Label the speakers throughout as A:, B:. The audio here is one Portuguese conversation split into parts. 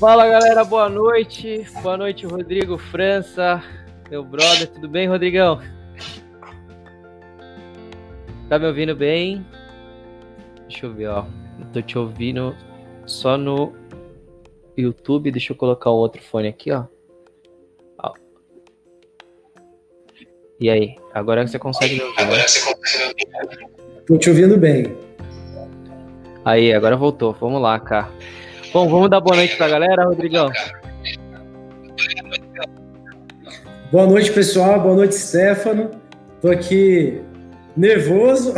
A: Fala galera, boa noite. Boa noite, Rodrigo França, meu brother. Tudo bem, Rodrigão? Tá me ouvindo bem? Deixa eu ver, ó. Eu tô te ouvindo só no YouTube. Deixa eu colocar o outro fone aqui, ó. ó. E aí? Agora você consegue me ouvir. Agora né? você consegue
B: me ouvir. Tô te ouvindo bem.
A: Aí, agora voltou. Vamos lá, cara. Bom, vamos dar boa noite pra galera, Rodrigão.
B: Boa noite, pessoal. Boa noite, Stefano. Tô aqui nervoso,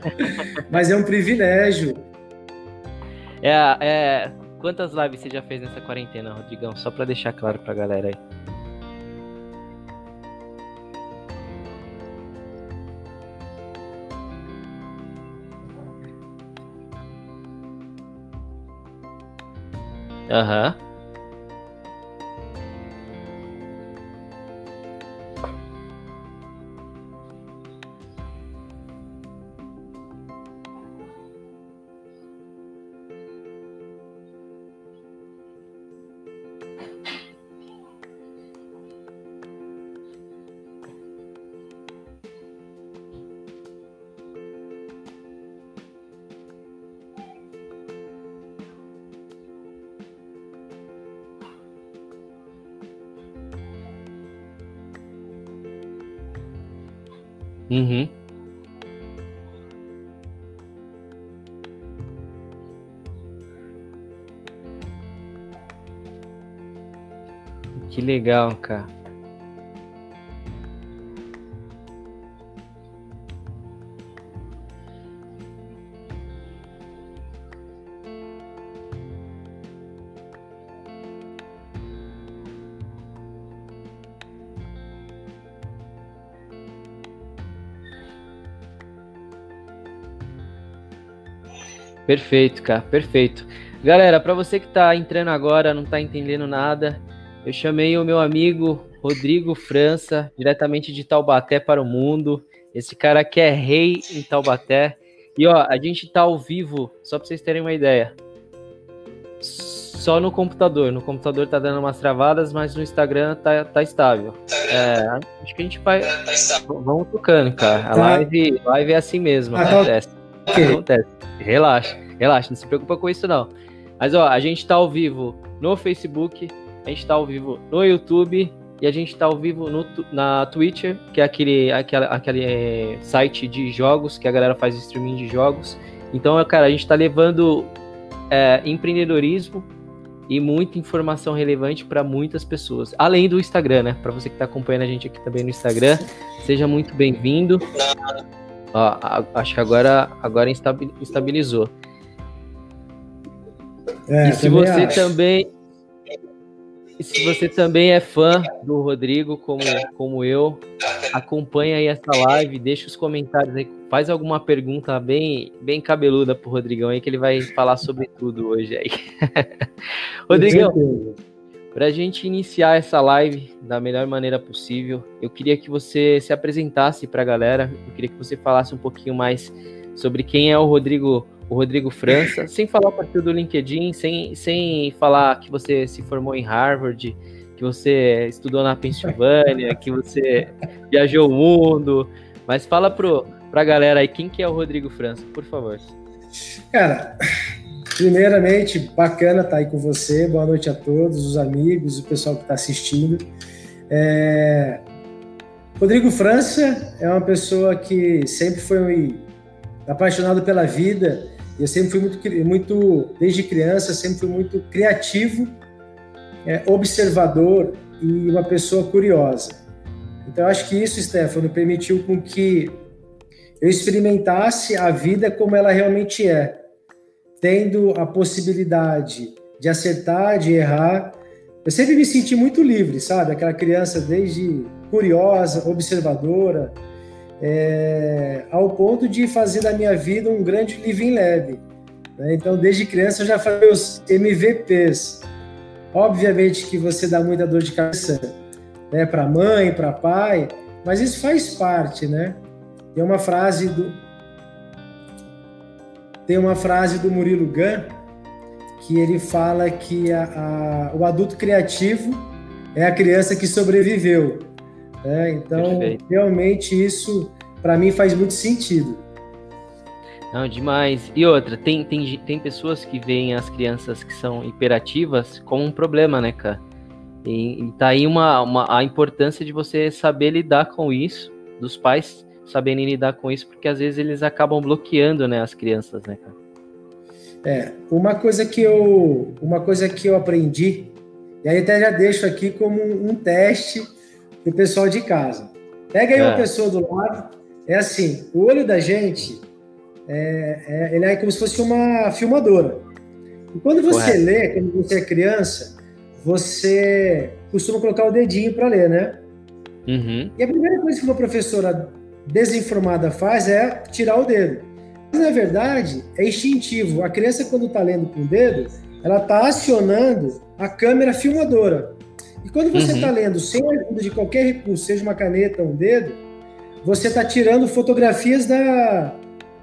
B: mas é um privilégio.
A: É, é, quantas lives você já fez nessa quarentena, Rodrigão? Só para deixar claro pra galera aí. Aham. Uhum. Uhum. Que legal, cara. Perfeito, cara, perfeito. Galera, para você que está entrando agora, não está entendendo nada, eu chamei o meu amigo Rodrigo França, diretamente de Taubaté para o mundo. Esse cara aqui é rei em Taubaté. E ó, a gente tá ao vivo, só para vocês terem uma ideia. Só no computador. No computador tá dando umas travadas, mas no Instagram tá, tá estável. É, acho que a gente vai. Vamos tocando, cara. A tá. live, live é assim mesmo, tá. acontece. Acontece. Relaxa, relaxa, não se preocupa com isso não. Mas ó, a gente tá ao vivo no Facebook, a gente tá ao vivo no YouTube e a gente tá ao vivo no, na Twitch, que é aquele, aquele, aquele é, site de jogos que a galera faz streaming de jogos. Então, cara, a gente tá levando é, empreendedorismo e muita informação relevante para muitas pessoas. Além do Instagram, né? Para você que está acompanhando a gente aqui também no Instagram, seja muito bem-vindo. Ó, acho que agora, agora estabilizou. É, e se você acho. também. se você também é fã do Rodrigo, como, como eu, acompanha aí essa live, deixa os comentários aí, faz alguma pergunta bem, bem cabeluda pro Rodrigão aí, que ele vai falar sobre tudo hoje aí. Rodrigão, para a gente iniciar essa live da melhor maneira possível, eu queria que você se apresentasse para a galera. Eu queria que você falasse um pouquinho mais sobre quem é o Rodrigo, o Rodrigo França, sem falar o perfil do LinkedIn, sem, sem falar que você se formou em Harvard, que você estudou na Pensilvânia, que você viajou o mundo. Mas fala para a galera aí quem que é o Rodrigo França, por favor.
B: Cara, Primeiramente, bacana estar aí com você. Boa noite a todos, os amigos, o pessoal que está assistindo. É... Rodrigo França é uma pessoa que sempre foi apaixonado pela vida. Eu sempre fui muito, muito desde criança, sempre fui muito criativo, é, observador e uma pessoa curiosa. Então, acho que isso, Stefano, permitiu com que eu experimentasse a vida como ela realmente é tendo a possibilidade de acertar, de errar. Eu sempre me senti muito livre, sabe? Aquela criança desde curiosa, observadora, é, ao ponto de fazer da minha vida um grande living leve. Né? Então, desde criança eu já falei os MVPs. Obviamente que você dá muita dor de cabeça né, para mãe, para pai, mas isso faz parte, né? Tem uma frase do, tem uma frase do Murilo Gun que ele fala que a, a, o adulto criativo é a criança que sobreviveu. Né? Então, Perfeito. realmente isso para mim faz muito sentido.
A: Não, demais. E outra, tem, tem, tem pessoas que veem as crianças que são hiperativas como um problema, né, cara? E, e tá aí uma, uma, a importância de você saber lidar com isso, dos pais saberem lidar com isso, porque às vezes eles acabam bloqueando, né, as crianças, né, cara?
B: É, uma coisa que eu, uma coisa que eu aprendi, e aí até já deixo aqui como um teste pro pessoal de casa. Pega aí é. uma pessoa do lado, é assim, o olho da gente é, é, ele é como se fosse uma filmadora. E quando você Correto. lê, quando você é criança, você costuma colocar o dedinho para ler, né? Uhum. E a primeira coisa que uma professora desinformada faz é tirar o dedo. Mas, na verdade, é instintivo. A criança, quando está lendo com o dedo, ela está acionando a câmera filmadora. E quando você está uhum. lendo sem a ajuda de qualquer recurso, seja uma caneta ou um dedo, você está tirando fotografias da,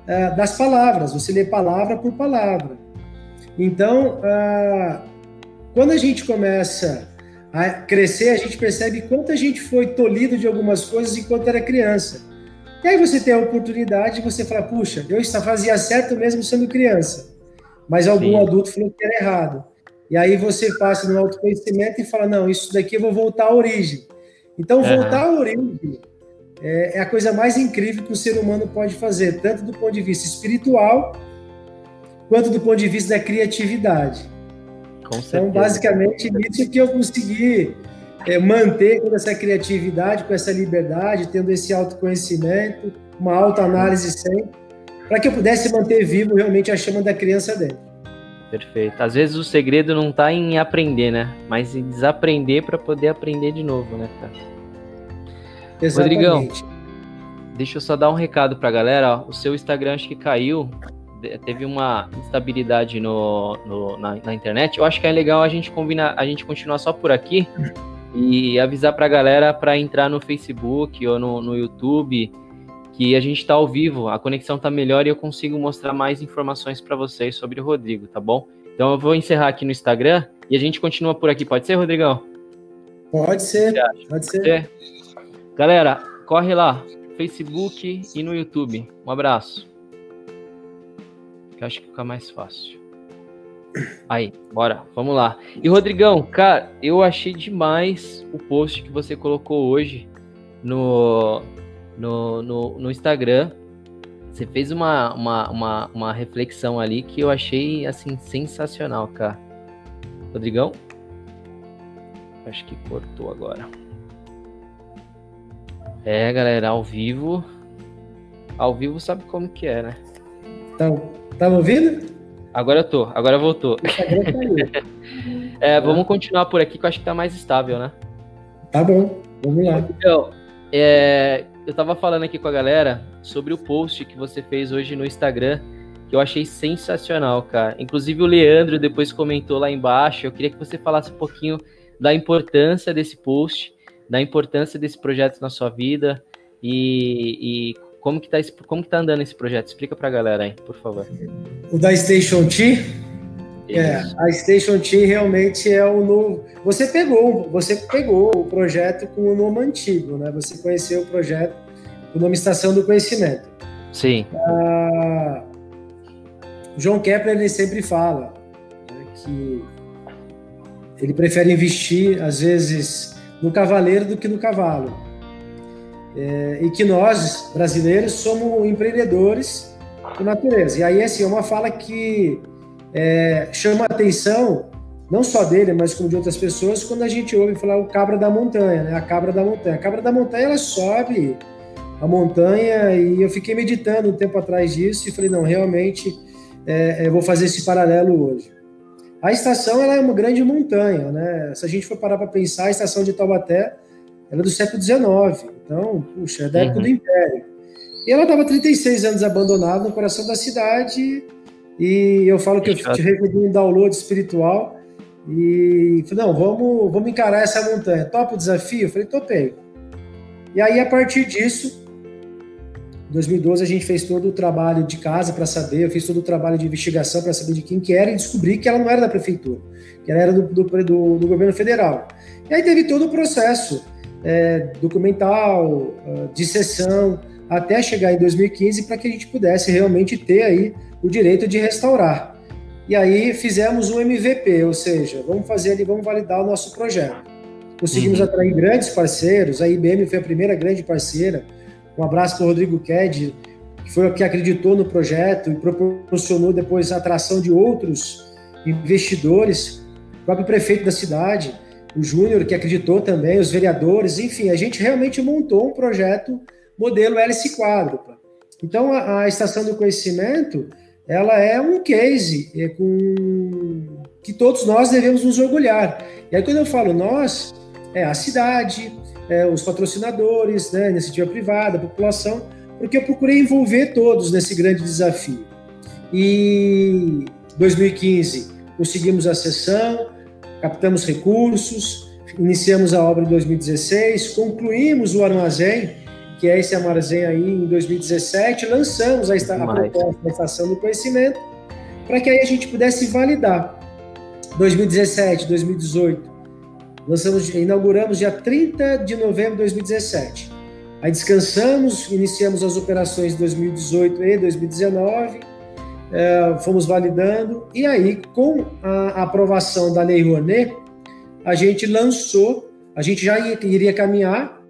B: uh, das palavras, você lê palavra por palavra. Então, uh, quando a gente começa a crescer, a gente percebe quanto a gente foi tolhido de algumas coisas enquanto era criança. E aí você tem a oportunidade de você falar, puxa, eu fazia certo mesmo sendo criança, mas algum Sim. adulto falou que era errado. E aí você passa no autoconhecimento e fala, não, isso daqui eu vou voltar à origem. Então, uhum. voltar à origem é, é a coisa mais incrível que o ser humano pode fazer, tanto do ponto de vista espiritual, quanto do ponto de vista da criatividade. então, basicamente, isso que eu consegui é, manter toda essa criatividade, com essa liberdade, tendo esse autoconhecimento, uma autoanálise sempre, para que eu pudesse manter vivo realmente a chama da criança dentro.
A: Perfeito. Às vezes o segredo não está em aprender, né? Mas em desaprender para poder aprender de novo, né, cara? Exatamente. Rodrigão, deixa eu só dar um recado pra galera. Ó. O seu Instagram acho que caiu, teve uma instabilidade no, no na, na, internet. Eu acho que é legal a gente combinar, a gente continuar só por aqui e avisar pra galera para entrar no Facebook ou no, no YouTube que a gente está ao vivo, a conexão tá melhor e eu consigo mostrar mais informações para vocês sobre o Rodrigo, tá bom? Então eu vou encerrar aqui no Instagram e a gente continua por aqui. Pode ser, Rodrigão?
B: Pode ser. Pode ser. Ser.
A: Galera, corre lá, Facebook e no YouTube. Um abraço. Que acho que fica mais fácil. Aí, bora, vamos lá. E Rodrigão, cara, eu achei demais o post que você colocou hoje no, no, no, no Instagram. Você fez uma, uma, uma, uma reflexão ali que eu achei assim sensacional, cara. Rodrigão? Acho que cortou agora. É, galera, ao vivo. Ao vivo sabe como que é, né?
B: Tá, tá ouvindo?
A: Agora eu tô, agora voltou. Tá é, vamos continuar por aqui que eu acho que tá mais estável, né?
B: Tá bom, vamos lá.
A: Então, é, eu tava falando aqui com a galera sobre o post que você fez hoje no Instagram, que eu achei sensacional, cara. Inclusive o Leandro depois comentou lá embaixo. Eu queria que você falasse um pouquinho da importância desse post da importância desse projeto na sua vida e, e como que tá como que tá andando esse projeto? Explica para a galera aí, por favor.
B: O da Station T, é, a Station T realmente é o novo. Você pegou, você pegou o projeto com o nome antigo, né? Você conheceu o projeto com o nome Estação do Conhecimento.
A: Sim.
B: Ah, João Kepler ele sempre fala né, que ele prefere investir às vezes no cavaleiro do que no cavalo. É, e que nós, brasileiros, somos empreendedores por natureza. E aí, assim, é uma fala que é, chama a atenção, não só dele, mas como de outras pessoas, quando a gente ouve falar o cabra da montanha, né? A cabra da montanha. A cabra da montanha, ela sobe a montanha e eu fiquei meditando um tempo atrás disso e falei, não, realmente, é, eu vou fazer esse paralelo hoje. A estação ela é uma grande montanha, né? Se a gente for parar para pensar, a estação de Taubaté ela é do século XIX, então, puxa, é da época uhum. do Império. E ela estava 36 anos abandonada no coração da cidade, e eu falo que eu recebi um download espiritual, e falei, não, vamos, vamos encarar essa montanha. Topa o desafio? Eu falei, topei. E aí, a partir disso, Em 2012 a gente fez todo o trabalho de casa para saber, eu fiz todo o trabalho de investigação para saber de quem que era e descobri que ela não era da prefeitura, que ela era do, do, do, do governo federal. E aí teve todo o processo é, documental, ah, de sessão, até chegar em 2015 para que a gente pudesse realmente ter aí o direito de restaurar. E aí fizemos um MVP, ou seja, vamos fazer ali, vamos validar o nosso projeto. Conseguimos uhum. atrair grandes parceiros, a IBM foi a primeira grande parceira. Um abraço para o Rodrigo Ked, que foi o que acreditou no projeto e proporcionou depois a atração de outros investidores, o próprio prefeito da cidade, o Júnior, que acreditou também, os vereadores, enfim, a gente realmente montou um projeto modelo hélice quádrupla. Então, a, a Estação do Conhecimento, ela é um case é, com, que todos nós devemos nos orgulhar. E aí, quando eu falo nós, é a cidade, é, os patrocinadores, né, iniciativa privada, a população, porque eu procurei envolver todos nesse grande desafio. E 2015 conseguimos a sessão, captamos recursos, iniciamos a obra em 2016, concluímos o armazém, que é esse armazém aí em 2017, lançamos a, esta, a proposta da Estação do Conhecimento, para que aí a gente pudesse validar. 2017, 2018, lançamos, inauguramos dia 30 de novembro de 2017. Aí descansamos, iniciamos as operações de 2018 e 2019, é, fomos validando, e aí, com a aprovação da Lei Rouanet, a gente lançou, a gente já iria caminhar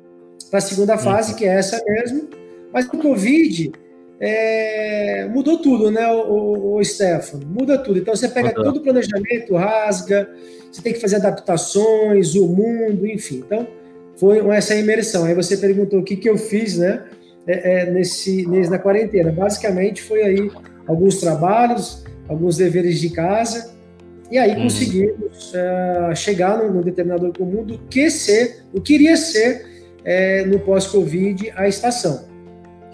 B: para a segunda fase, que é essa mesmo, mas o Covid é, mudou tudo, né, o, o, o Stefano? Muda tudo. Então você pega todo o planejamento, rasga, você tem que fazer adaptações, o mundo, enfim. Então foi essa imersão. Aí você perguntou o que, que eu fiz, né, é, é, nesse, nesse, na quarentena. Basicamente foi aí alguns trabalhos, alguns deveres de casa, e aí uhum. conseguimos uh, chegar num, num, determinador comum do que ser, o que iria ser é, no pós-Covid a estação.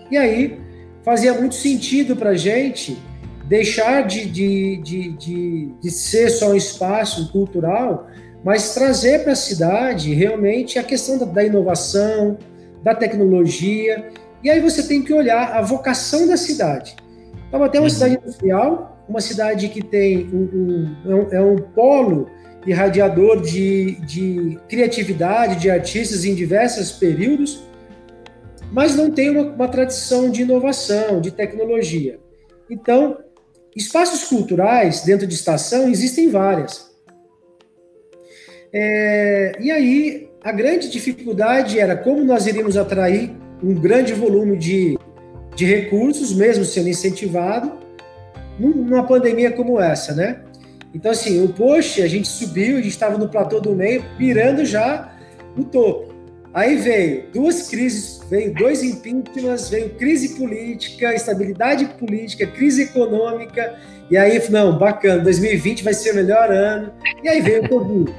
B: E aí fazia muito sentido para a gente deixar de, de, de, de, de ser só um espaço cultural, mas trazer para a cidade realmente a questão da, da inovação, da tecnologia, e aí você tem que olhar a vocação da cidade. Então, até uma uhum. cidade industrial, uma cidade que tem um, um, é, um, é um polo irradiador de, de criatividade, de artistas em diversos períodos, mas não tem uma, uma tradição de inovação, de tecnologia. Então, espaços culturais dentro de estação existem várias. É, e aí, a grande dificuldade era como nós iríamos atrair um grande volume de de recursos, mesmo sendo incentivado, numa pandemia como essa, né? Então, assim, o post, a gente subiu, a gente estava no platô do meio, mirando já no topo. Aí veio duas crises, veio dois impeachments, veio crise política, estabilidade política, crise econômica, e aí, não, bacana, 2020 vai ser o melhor ano, e aí veio o Covid.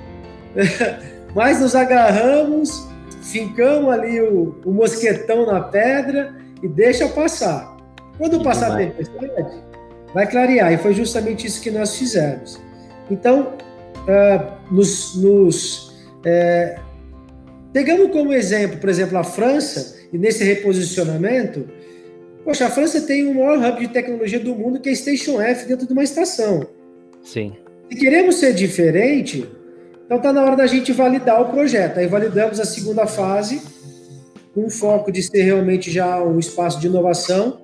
B: Mas nos agarramos, fincamos ali o, o mosquetão na pedra, e deixa passar. Quando passar a tempestade, vai clarear. E foi justamente isso que nós fizemos. Então, uh, nos, nos é, pegando como exemplo, por exemplo, a França, e nesse reposicionamento, poxa, a França tem o maior hub de tecnologia do mundo, que é a Station F, dentro de uma estação.
A: Sim.
B: Se queremos ser diferente, então está na hora da gente validar o projeto. Aí validamos a segunda fase, com foco de ser realmente já um espaço de inovação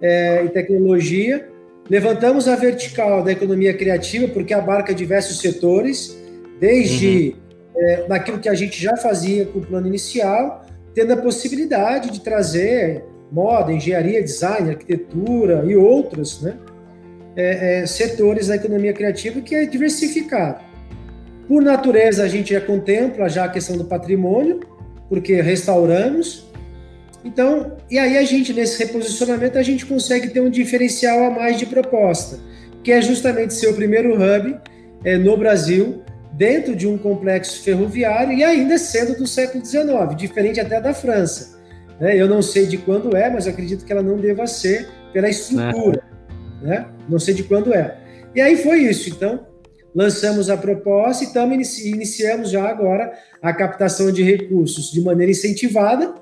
B: é, e tecnologia. Levantamos a vertical da economia criativa, porque abarca diversos setores, desde uhum. é, daquilo que a gente já fazia com o plano inicial, tendo a possibilidade de trazer moda, engenharia, design, arquitetura e outros né, é, é, setores da economia criativa que é diversificado. Por natureza, a gente já contempla já a questão do patrimônio, porque restauramos. Então, e aí a gente, nesse reposicionamento, a gente consegue ter um diferencial a mais de proposta, que é justamente ser o primeiro hub é, no Brasil, dentro de um complexo ferroviário e ainda sendo do século XIX, diferente até da França. Né? Eu não sei de quando é, mas acredito que ela não deva ser pela estrutura. É. Né? Não sei de quando é. E aí foi isso. Então, lançamos a proposta e tamo, iniciamos já agora a captação de recursos de maneira incentivada.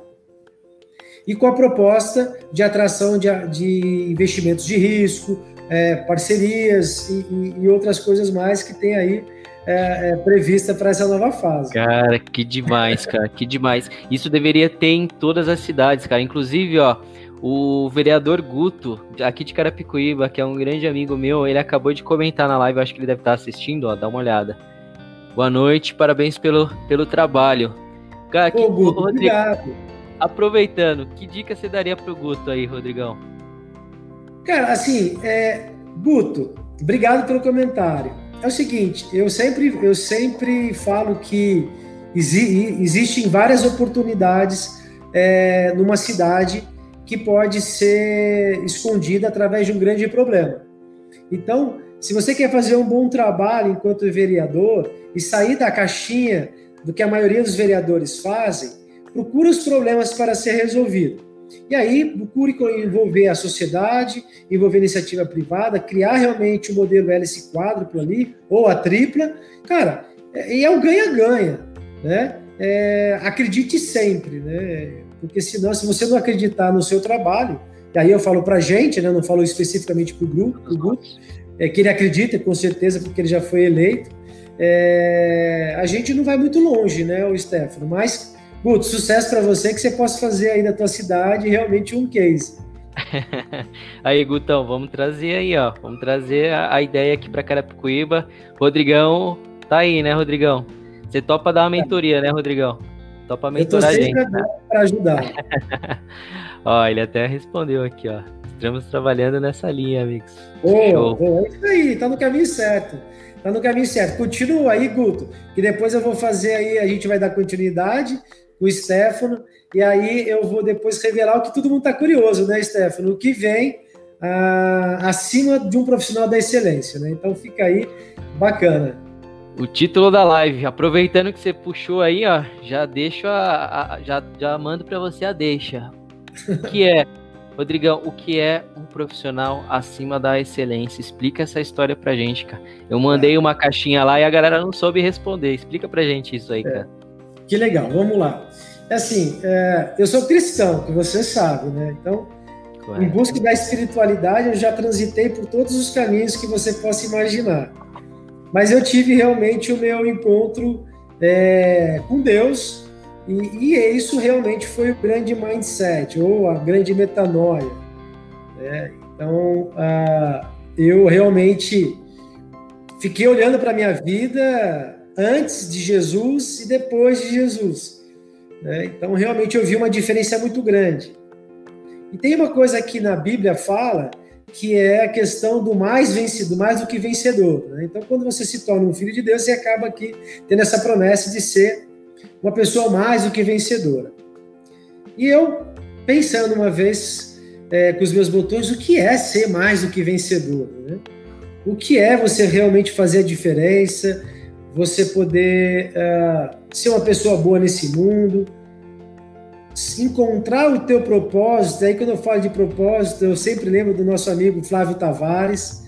B: E com a proposta de atração de, de investimentos de risco, é, parcerias e, e, e, outras coisas mais que tem aí é, é, prevista para essa nova fase.
A: Cara, que demais, cara, que demais. Isso deveria ter em todas as cidades, cara. Inclusive, ó, o vereador Guto, aqui de Carapicuíba, que é um grande amigo meu, ele acabou de comentar na live, acho que ele deve estar assistindo, ó, dá uma olhada. Boa noite, parabéns pelo, pelo trabalho.
B: Cara, que, Ô, Guto, obrigado.
A: Aproveitando, que dica você daria pro Guto aí, Rodrigão?
B: Cara, assim, é, Guto, obrigado pelo comentário. É o seguinte, eu sempre, eu sempre falo que exi existem várias oportunidades é, numa cidade que pode ser escondida através de um grande problema. Então, se você quer fazer um bom trabalho enquanto vereador e sair da caixinha do que a maioria dos vereadores fazem, procura os problemas para ser resolvido. E aí, procure envolver a sociedade, envolver a iniciativa privada, criar realmente o modelo hélice quádruplo ali, ou a tripla. Cara, é, e é o ganha-ganha, né? É, acredite sempre, né? Porque senão, se você não acreditar no seu trabalho, e aí eu falo para gente, né? Não falo especificamente para o grupo, pro grupo é, que ele acredita, com certeza, porque ele já foi eleito. É, a gente não vai muito longe, né, o Stefano? Mas Guto, sucesso para você, que você possa fazer aí da tua cidade realmente um case.
A: aí, Gutão, vamos trazer aí, ó. Vamos trazer a, a ideia aqui para Carapicuíba. Rodrigão, tá aí, né, Rodrigão? Você topa dar uma mentoria, né, Rodrigão? Topa mentorar a gente. Né?
B: Para ajudar.
A: ó, ele até respondeu aqui, ó. Estamos trabalhando nessa linha, amigos.
B: Oh, oh, é isso aí, tá no caminho certo. Tá no caminho certo. Continua aí, Guto, que depois eu vou fazer aí, a gente vai dar continuidade o Stefano, e aí eu vou depois revelar o que todo mundo está curioso, né, Stefano? O que vem ah, acima de um profissional da excelência, né? Então fica aí, bacana.
A: O título da live, aproveitando que você puxou aí, ó, já deixo a, a já, já mando para você a deixa. O que é, Rodrigão, o que é um profissional acima da excelência? Explica essa história pra gente, cara. Eu mandei uma caixinha lá e a galera não soube responder. Explica pra gente isso aí, é. cara.
B: Que legal, vamos lá. Assim, é, eu sou cristão, que você sabe, né? Então, em busca da espiritualidade, eu já transitei por todos os caminhos que você possa imaginar. Mas eu tive realmente o meu encontro é, com Deus, e, e, isso realmente foi o grande mindset, ou a grande metanoia. Né? Então, eu realmente fiquei olhando para a minha vida antes de Jesus e depois de Jesus. Né? Então, realmente, eu vi uma diferença muito grande. E tem uma coisa que na Bíblia fala que é a questão do mais vencido, mais do que vencedor. Né? Então, quando você se torna um filho de Deus, você acaba aqui tendo essa promessa de ser uma pessoa mais do que vencedora. E eu, pensando uma vez é, com os meus botões, o que é ser mais do que vencedor? Né? O que é você realmente fazer a diferença? Você poder uh, ser uma pessoa boa nesse mundo, encontrar o teu propósito. Aí quando eu falo de propósito, eu sempre lembro do nosso amigo Flávio Tavares,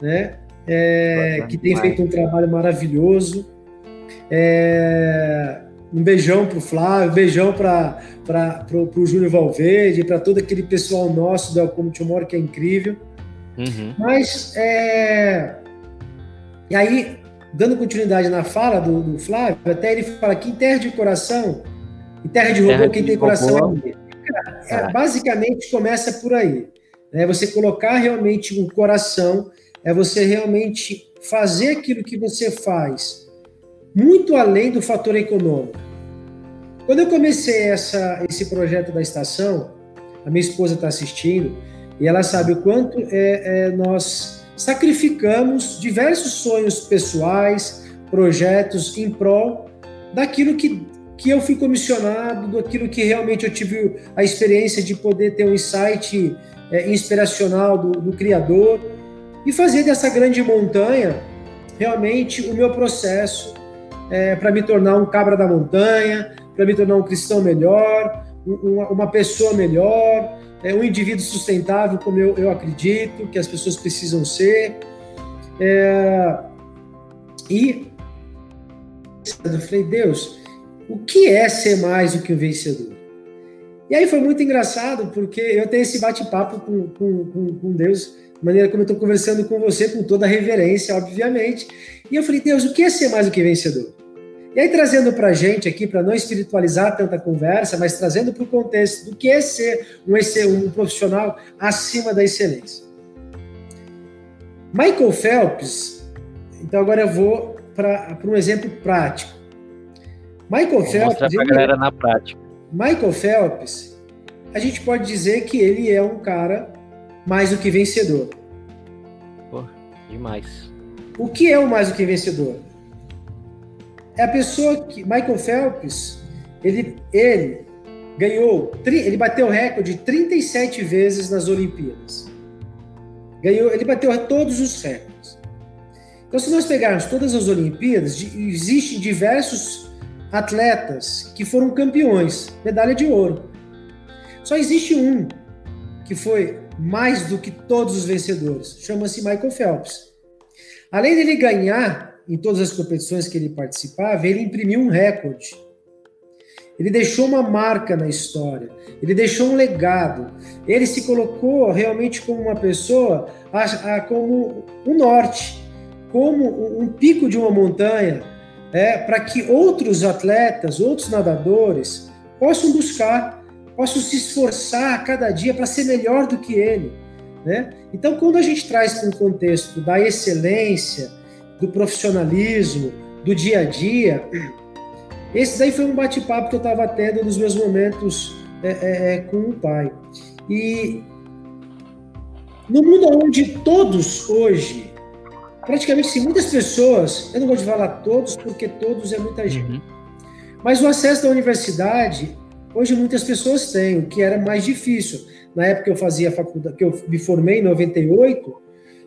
B: né? É, que tem feito um trabalho maravilhoso. É, um beijão para o Flávio, um beijão para o Júnior Valverde, para todo aquele pessoal nosso do Elcom Tomorrow, que é incrível. Uhum. Mas, é, e aí, dando continuidade na fala do, do, Flávio, até ele fala que em terra de coração, em terra de robô, terra quem tem coração é, é, basicamente começa por aí. É você colocar realmente um coração, é você realmente fazer aquilo que você faz muito além do fator econômico. Quando eu comecei essa, esse projeto da estação, a minha esposa está assistindo e ela sabe o quanto é, é nós sacrificamos diversos sonhos pessoais, projetos em prol daquilo que, que eu fui comissionado, daquilo que realmente eu tive a experiência de poder ter um insight é, inspiracional do, do Criador. E fazer dessa grande montanha realmente o meu processo é, para me tornar um cabra da montanha, para me tornar um cristão melhor, uma, uma pessoa melhor, é um indivíduo sustentável, como eu, eu acredito que as pessoas precisam ser. É, e eu falei, Deus, o que é ser mais do que um vencedor? E aí foi muito engraçado, porque eu tenho esse bate-papo com, com, com, com Deus, de maneira como eu estou conversando com você, com toda reverência, obviamente. E eu falei, Deus, o que é ser mais do que vencedor? E aí, trazendo para a gente aqui, para não espiritualizar tanta conversa, mas trazendo para o contexto do que é ser um, um profissional acima da excelência. Michael Phelps, então agora eu vou para um exemplo prático. Michael vou Phelps. Mostrar
A: para a galera na prática.
B: Michael Phelps, a gente pode dizer que ele é um cara mais do que vencedor.
A: Pô, demais.
B: O que é o mais do que vencedor? É a pessoa que. Michael Phelps, ele, ele ganhou. Ele bateu o recorde 37 vezes nas Olimpíadas. Ganhou, ele bateu todos os recordes. Então, se nós pegarmos todas as Olimpíadas, existem diversos atletas que foram campeões, medalha de ouro. Só existe um que foi mais do que todos os vencedores, chama-se Michael Phelps. Além dele ganhar em todas as competições que ele participava, ele imprimiu um recorde. Ele deixou uma marca na história, ele deixou um legado. Ele se colocou realmente como uma pessoa, como um norte, como um pico de uma montanha, é, para que outros atletas, outros nadadores possam buscar, possam se esforçar a cada dia para ser melhor do que ele. Né? Então, quando a gente traz para um contexto da excelência, do profissionalismo, do dia a dia, esse daí foi um bate-papo que eu estava tendo nos meus momentos é, é, é, com o pai. E no mundo onde todos hoje praticamente sim, muitas pessoas, eu não gosto de falar todos, porque todos é muita gente, uhum. mas o acesso à universidade, hoje muitas pessoas têm, o que era mais difícil. Na época que eu fazia faculdade, que eu me formei em 98, uh,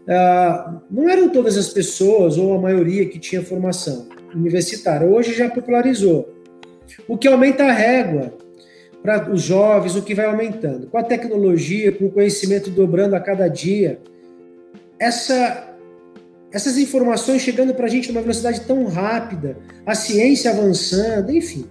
B: ah, não eram todas as pessoas, ou a maioria, que tinha formação universitária. Hoje já popularizou. O que aumenta a régua para os jovens, o que vai aumentando. Com a tecnologia, com o conhecimento dobrando a cada dia, essa essas informações chegando para a gente numa velocidade tão rápida, a ciência avançando, enfim.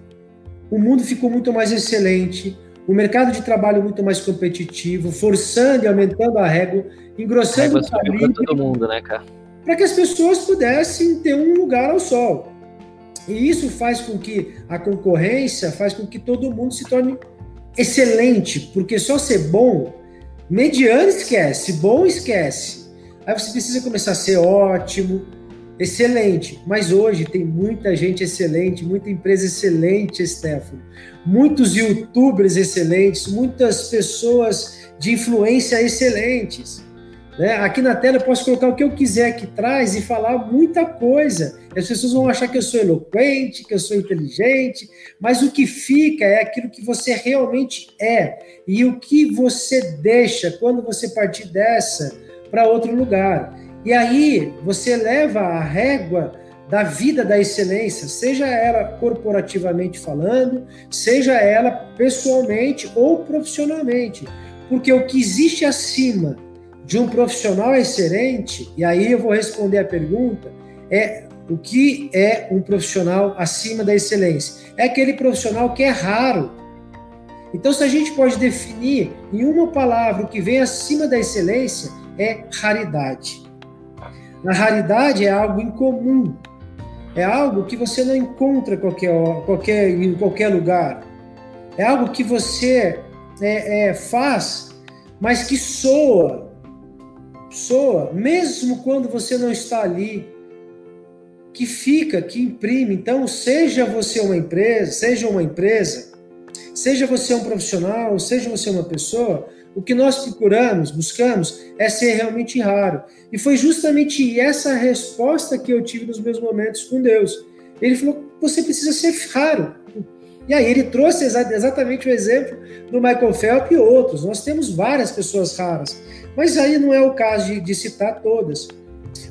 B: O mundo ficou muito mais excelente, o mercado de trabalho muito mais competitivo, forçando e aumentando a régua, engrossando
A: o todo mundo, né, cara?
B: Para que as pessoas pudessem ter um lugar ao sol. E isso faz com que a concorrência, faz com que todo mundo se torne excelente, porque só ser bom, mediano esquece, bom esquece. Aí você precisa começar a ser ótimo, excelente. Mas hoje tem muita gente excelente, muita empresa excelente, Stefano. Muitos youtubers excelentes, muitas pessoas de influência excelentes. Né? Aqui na tela eu posso colocar o que eu quiser aqui atrás e falar muita coisa. As pessoas vão achar que eu sou eloquente, que eu sou inteligente, mas o que fica é aquilo que você realmente é. E o que você deixa quando você partir dessa para outro lugar. E aí você leva a régua da vida da excelência, seja ela corporativamente falando, seja ela pessoalmente ou profissionalmente. Porque o que existe acima de um profissional excelente, e aí eu vou responder a pergunta, é o que é um profissional acima da excelência? É aquele profissional que é raro. Então, se a gente pode definir em uma palavra o que vem acima da excelência, é raridade. A raridade é algo incomum, é algo que você não encontra qualquer, qualquer, em qualquer lugar, é algo que você é, é, faz, mas que soa, soa, mesmo quando você não está ali, que fica, que imprime. Então, seja você uma empresa, seja uma empresa, seja você um profissional, seja você uma pessoa, o que nós procuramos, buscamos, é ser realmente raro. E foi justamente essa resposta que eu tive nos meus momentos com Deus. Ele falou: você precisa ser raro. E aí ele trouxe exatamente o exemplo do Michael Phelps e outros. Nós temos várias pessoas raras, mas aí não é o caso de, de citar todas.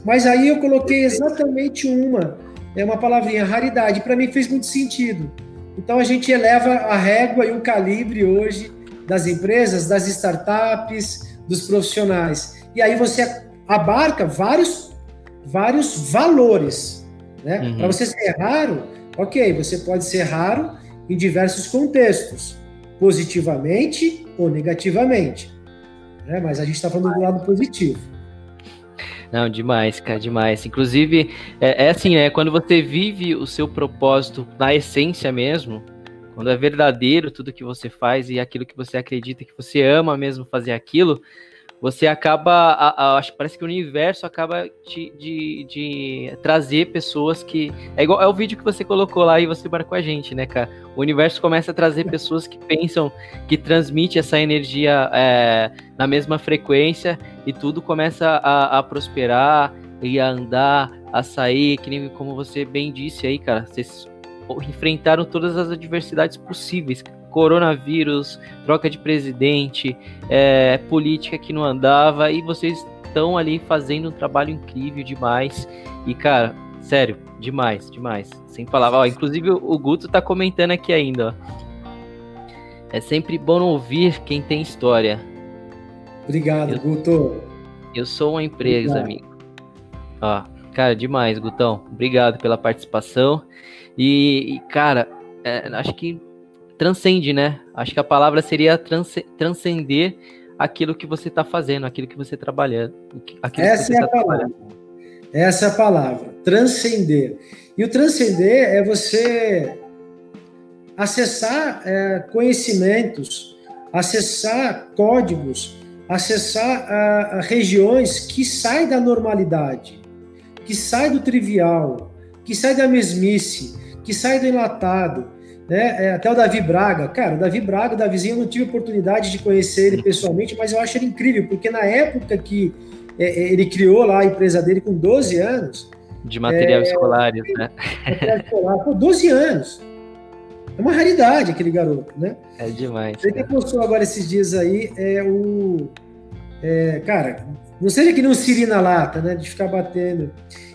B: Mas aí eu coloquei exatamente uma, é uma palavrinha, raridade. Para mim fez muito sentido. Então a gente eleva a régua e o calibre hoje das empresas, das startups, dos profissionais. E aí você abarca vários, vários valores. Né? Uhum. Para você ser raro, ok, você pode ser raro em diversos contextos. positivamente ou negativamente. Né? Mas a gente está falando do lado positivo.
A: Não, demais, cara, demais. Inclusive, é, é assim, é quando você vive o seu propósito na essência mesmo, quando é verdadeiro tudo que você faz e aquilo que você acredita que você ama mesmo fazer aquilo, você acaba, a, a, acho que parece que o universo acaba de, de, de, trazer pessoas que é igual é o vídeo que você colocou lá e você marcou a gente, né, cara? O universo começa a trazer pessoas que pensam, que transmite essa energia é, na mesma frequência e tudo começa a, a, prosperar e a andar, a sair, que nem como você bem disse aí, cara. Vocês enfrentaram todas as adversidades possíveis coronavírus, troca de presidente, é, política que não andava, e vocês estão ali fazendo um trabalho incrível demais. E, cara, sério, demais, demais. Sem palavras. Ó, inclusive, o Guto tá comentando aqui ainda, ó. É sempre bom ouvir quem tem história.
B: Obrigado, eu, Guto.
A: Eu sou uma empresa, Obrigado. amigo. Ó, cara, demais, Gutão. Obrigado pela participação. E, e cara, é, acho que transcende, né? Acho que a palavra seria transcender aquilo que você está fazendo, aquilo que você trabalhando.
B: Essa é a tá palavra. Essa é a palavra, transcender. E o transcender é você acessar é, conhecimentos, acessar códigos, acessar a, a regiões que saem da normalidade, que saem do trivial, que saem da mesmice, que saem do enlatado, né? É, até o Davi Braga. Cara, o Davi Braga, o Davizinho, eu não tive oportunidade de conhecer ele pessoalmente, mas eu acho ele incrível, porque na época que é, é ele criou lá a empresa dele com 12 anos.
A: De material é, escolares, né?
B: Material escolar, pô, 12 anos. É uma raridade aquele garoto, né?
A: É demais.
B: Ele que postou agora esses dias aí é o. É, cara, não seja que um Siri na lata, né? De ficar batendo.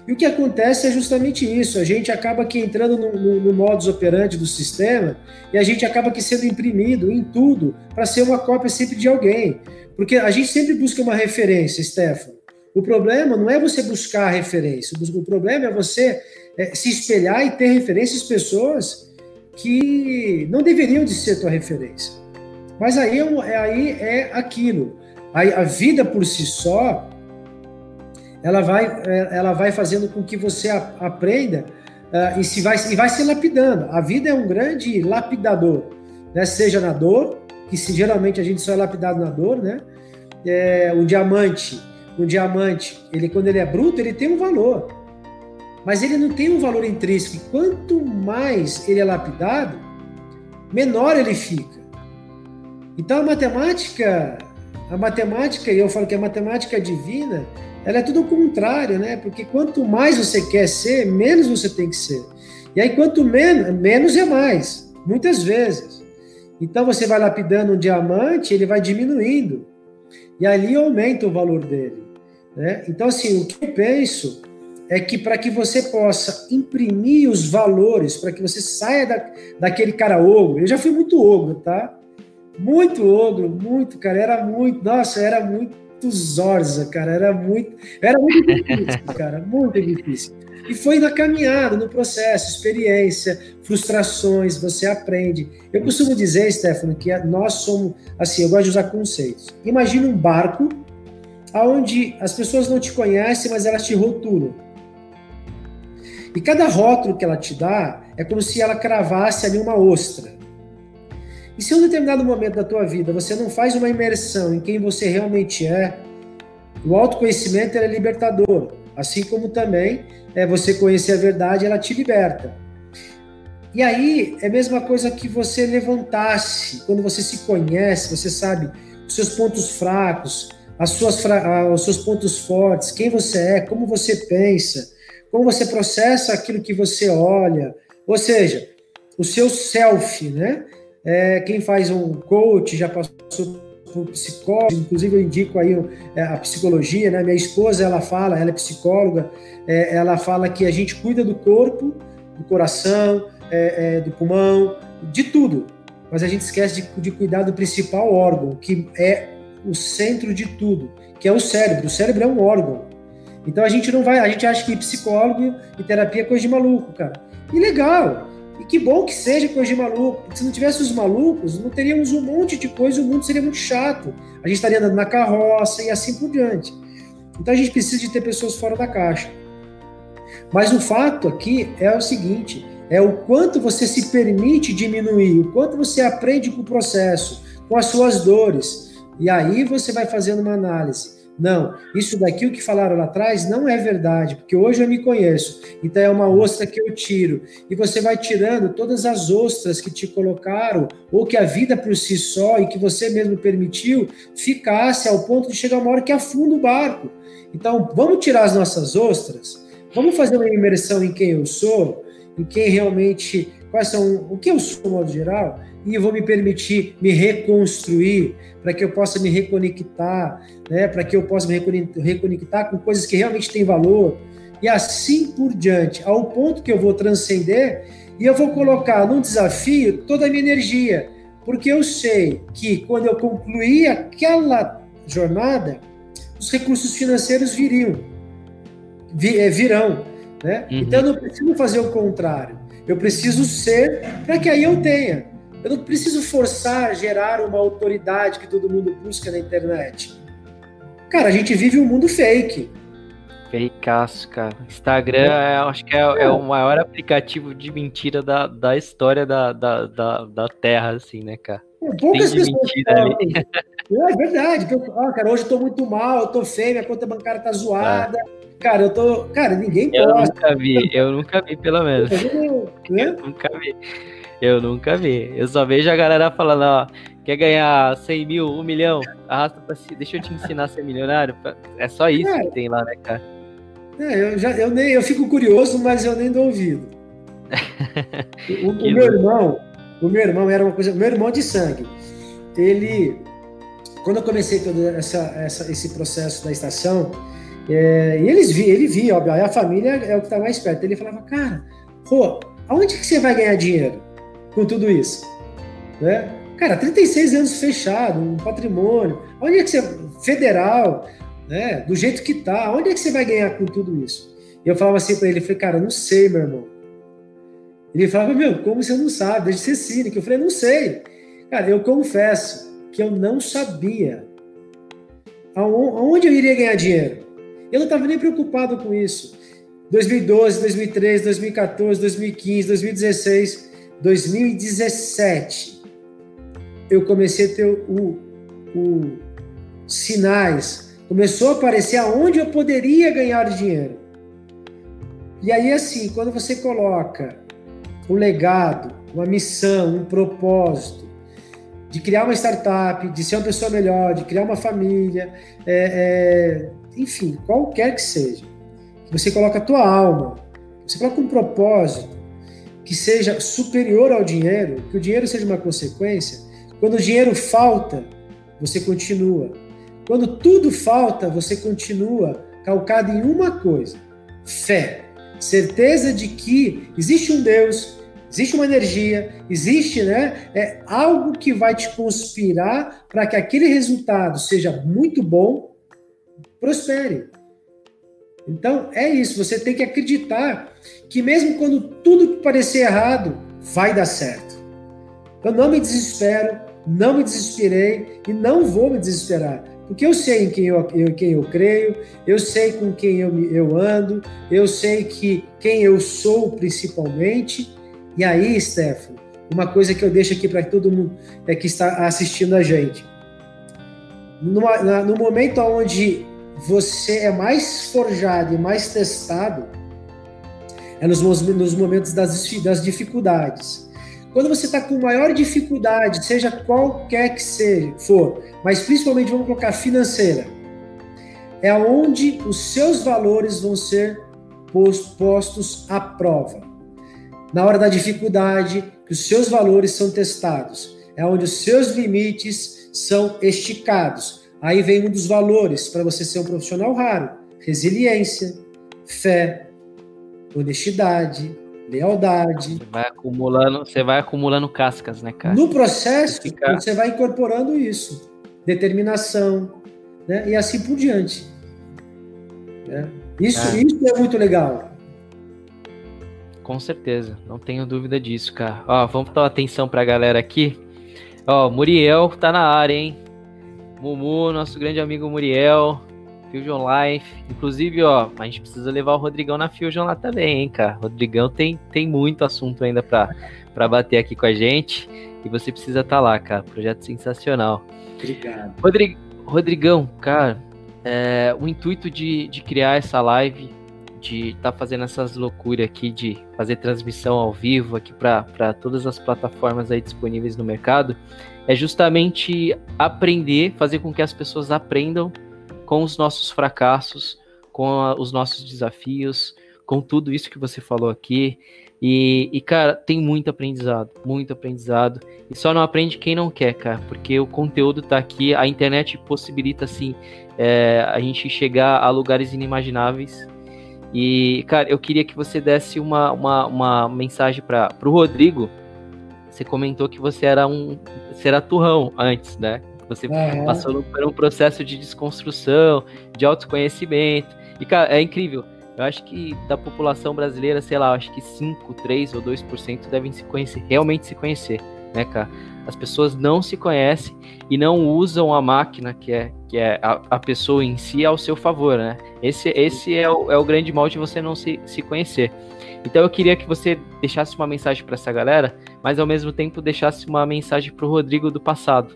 B: E o que acontece é justamente isso. A gente acaba que entrando no, no, no modus operandi do sistema e a gente acaba que sendo imprimido em tudo para ser uma cópia sempre de alguém. Porque a gente sempre busca uma referência, Stefano. O problema não é você buscar a referência, o problema é você é, se espelhar e ter referências pessoas que não deveriam de ser tua referência. Mas aí é, aí é aquilo. A, a vida por si só, ela vai, é, ela vai fazendo com que você aprenda uh, e, se vai, e vai se lapidando. A vida é um grande lapidador, né? seja na dor, que se, geralmente a gente só é lapidado na dor, né? É, o diamante, o diamante, ele quando ele é bruto, ele tem um valor, mas ele não tem um valor intrínseco. Quanto mais ele é lapidado, menor ele fica. Então a matemática, a matemática, e eu falo que a matemática divina, ela é tudo o contrário, né? Porque quanto mais você quer ser, menos você tem que ser. E aí, quanto menos, menos é mais, muitas vezes. Então, você vai lapidando um diamante, ele vai diminuindo. E ali aumenta o valor dele. Né? Então, assim, o que eu penso é que para que você possa imprimir os valores, para que você saia da, daquele cara ogro, eu já fui muito ogro, tá? Muito ogro, muito, cara, era muito, nossa, era muito Zorza, cara. Era muito, era muito difícil, cara, muito difícil. E foi na caminhada, no processo, experiência, frustrações, você aprende. Eu costumo dizer, Stefano, que nós somos, assim, eu gosto de usar conceitos. Imagina um barco onde as pessoas não te conhecem, mas elas te rotulam. E cada rótulo que ela te dá é como se ela cravasse ali uma ostra. E se em um determinado momento da tua vida você não faz uma imersão em quem você realmente é, o autoconhecimento é libertador, assim como também é você conhecer a verdade, ela te liberta. E aí é a mesma coisa que você levantasse, quando você se conhece, você sabe os seus pontos fracos, as suas fra... os seus pontos fortes, quem você é, como você pensa, como você processa aquilo que você olha, ou seja, o seu self, né? É, quem faz um coach já passou por psicólogo, inclusive eu indico aí é, a psicologia, né? Minha esposa, ela fala, ela é psicóloga, é, ela fala que a gente cuida do corpo, do coração, é, é, do pulmão, de tudo, mas a gente esquece de, de cuidar do principal órgão, que é o centro de tudo, que é o cérebro. O cérebro é um órgão. Então a gente não vai, a gente acha que psicólogo e terapia é coisa de maluco, cara. E legal, E que bom que seja coisa de maluco, porque se não tivesse os malucos, não teríamos um monte de coisa, o mundo seria muito chato. A gente estaria andando na carroça e assim por diante. Então a gente precisa de ter pessoas fora da caixa. Mas o fato aqui é o seguinte: é o quanto você se permite diminuir, o quanto você aprende com o processo, com as suas dores. E aí você vai fazendo uma análise. Não, isso daqui o que falaram lá atrás não é verdade, porque hoje eu me conheço. Então é uma ostra que eu tiro. E você vai tirando todas as ostras que te colocaram, ou que a vida por si só e que você mesmo permitiu, ficasse ao ponto de chegar uma hora que afunda o barco. Então vamos tirar as nossas ostras, vamos fazer uma imersão em quem eu sou, em quem realmente, quais são, o que eu sou, no modo geral, e eu vou me permitir me reconstruir, para que eu possa me reconectar, né, para que eu possa me reconectar com coisas que realmente têm valor, e assim por diante, ao ponto que eu vou transcender e eu vou colocar num desafio toda a minha energia, porque eu sei que quando eu concluir aquela jornada, os recursos financeiros viriam, eh, virão, né? Uhum. Então eu não preciso fazer o contrário, eu preciso ser para que aí eu tenha. Eu não preciso forçar, gerar uma autoridade que todo mundo busca na internet. Cara, a gente vive um mundo fake.
A: Fakeaço, cara. Instagram, é, acho que é, é, o maior aplicativo de mentira da, da história da, da, da, da Terra, assim, né, cara?
B: É, poucas pessoas falam. É verdade. Ah, cara, hoje eu tô muito mal, eu tô feio, minha conta bancária tá zoada. É. Cara, eu tô. Cara, ninguém
A: eu Eu nunca vi, eu nunca vi, pelo menos. Eu, eu nunca vi. Eu nunca vi. Eu só vejo a galera falando, ó, quer ganhar 100 mil, 1 milhão, arrasta pra si, deixa eu te ensinar a ser milionário. É só isso é. que tem lá, né, cara?
B: É, eu, já, eu, nem, eu fico curioso, mas eu nem dou ouvido. o, o meu irmão, o meu irmão era uma coisa, meu irmão de sangue, ele, quando eu comecei todo essa, essa, esse processo da estação, é, e eles vi, ele via, óbvio, a família é o que tá mais perto. Ele falava, cara, pô, aonde que você vai ganhar dinheiro? Com tudo isso? Né? Cara, 36 anos fechado, um patrimônio. Onde é que você. Federal, né? Do jeito que tá, onde é que você vai ganhar com tudo isso? E eu falava assim para ele, falei, cara, não sei, meu irmão. Ele falava, meu, como você não sabe? Deixa de ser cínico. Eu falei, não sei. Cara, eu confesso que eu não sabia aonde eu iria ganhar dinheiro. Eu não estava nem preocupado com isso. 2012, 2013, 2014, 2015, 2016, 2017, eu comecei a ter o, o sinais, começou a aparecer aonde eu poderia ganhar dinheiro. E aí, assim, quando você coloca um legado, uma missão, um propósito, de criar uma startup, de ser uma pessoa melhor, de criar uma família, é, é, enfim, qualquer que seja, você coloca a tua alma, você coloca um propósito, que seja superior ao dinheiro, que o dinheiro seja uma consequência, quando o dinheiro falta, você continua. Quando tudo falta, você continua calcado em uma coisa: fé. Certeza de que existe um Deus, existe uma energia, existe né, é algo que vai te conspirar para que aquele resultado seja muito bom, prospere. Então é isso, você tem que acreditar que mesmo quando tudo parecer errado, vai dar certo. Eu não me desespero, não me desesperei e não vou me desesperar, porque eu sei em quem eu, quem eu creio, eu sei com quem eu, eu ando, eu sei que quem eu sou principalmente. E aí, Stefano, uma coisa que eu deixo aqui para todo mundo é que está assistindo a gente. Numa, no momento onde você é mais forjado e mais testado é nos, nos momentos das, das dificuldades. Quando você está com maior dificuldade, seja qualquer que seja, for, mas principalmente vamos colocar financeira, é onde os seus valores vão ser postos à prova. Na hora da dificuldade, que os seus valores são testados, é onde os seus limites são esticados Aí vem um dos valores para você ser um profissional raro: resiliência, fé, honestidade, lealdade.
A: Você vai acumulando, você vai acumulando cascas, né, cara?
B: No processo, fica... você vai incorporando isso, determinação, né? E assim por diante. Né? Isso, é. isso é muito legal.
A: Com certeza, não tenho dúvida disso, cara. Ó, vamos dar atenção pra galera aqui. Ó, Muriel tá na área, hein? Mumu, nosso grande amigo Muriel, Fusion Life. Inclusive, ó, a gente precisa levar o Rodrigão na Fusion lá também, hein, cara. Rodrigão tem, tem muito assunto ainda pra, pra bater aqui com a gente. E você precisa estar tá lá, cara. Projeto sensacional.
B: Obrigado.
A: Rodrig... Rodrigão, cara, é, o intuito de, de criar essa live de estar tá fazendo essas loucuras aqui de fazer transmissão ao vivo aqui para todas as plataformas aí disponíveis no mercado é justamente aprender, fazer com que as pessoas aprendam com os nossos fracassos, com a, os nossos desafios, com tudo isso que você falou aqui. E, e, cara, tem muito aprendizado, muito aprendizado. E só não aprende quem não quer, cara, porque o conteúdo tá aqui, a internet possibilita, assim, é, a gente chegar a lugares inimagináveis e, cara, eu queria que você desse uma, uma, uma mensagem para o Rodrigo. Você comentou que você era um. Você era turrão antes, né? Você uhum. passou por um processo de desconstrução, de autoconhecimento. E, cara, é incrível. Eu acho que da população brasileira, sei lá, acho que 5, 3 ou 2% devem se conhecer, realmente se conhecer, né, cara? As pessoas não se conhecem e não usam a máquina, que é, que é a, a pessoa em si, ao seu favor, né? Esse, esse é, o, é o grande mal de você não se, se conhecer. Então eu queria que você deixasse uma mensagem para essa galera, mas ao mesmo tempo deixasse uma mensagem para o Rodrigo do passado.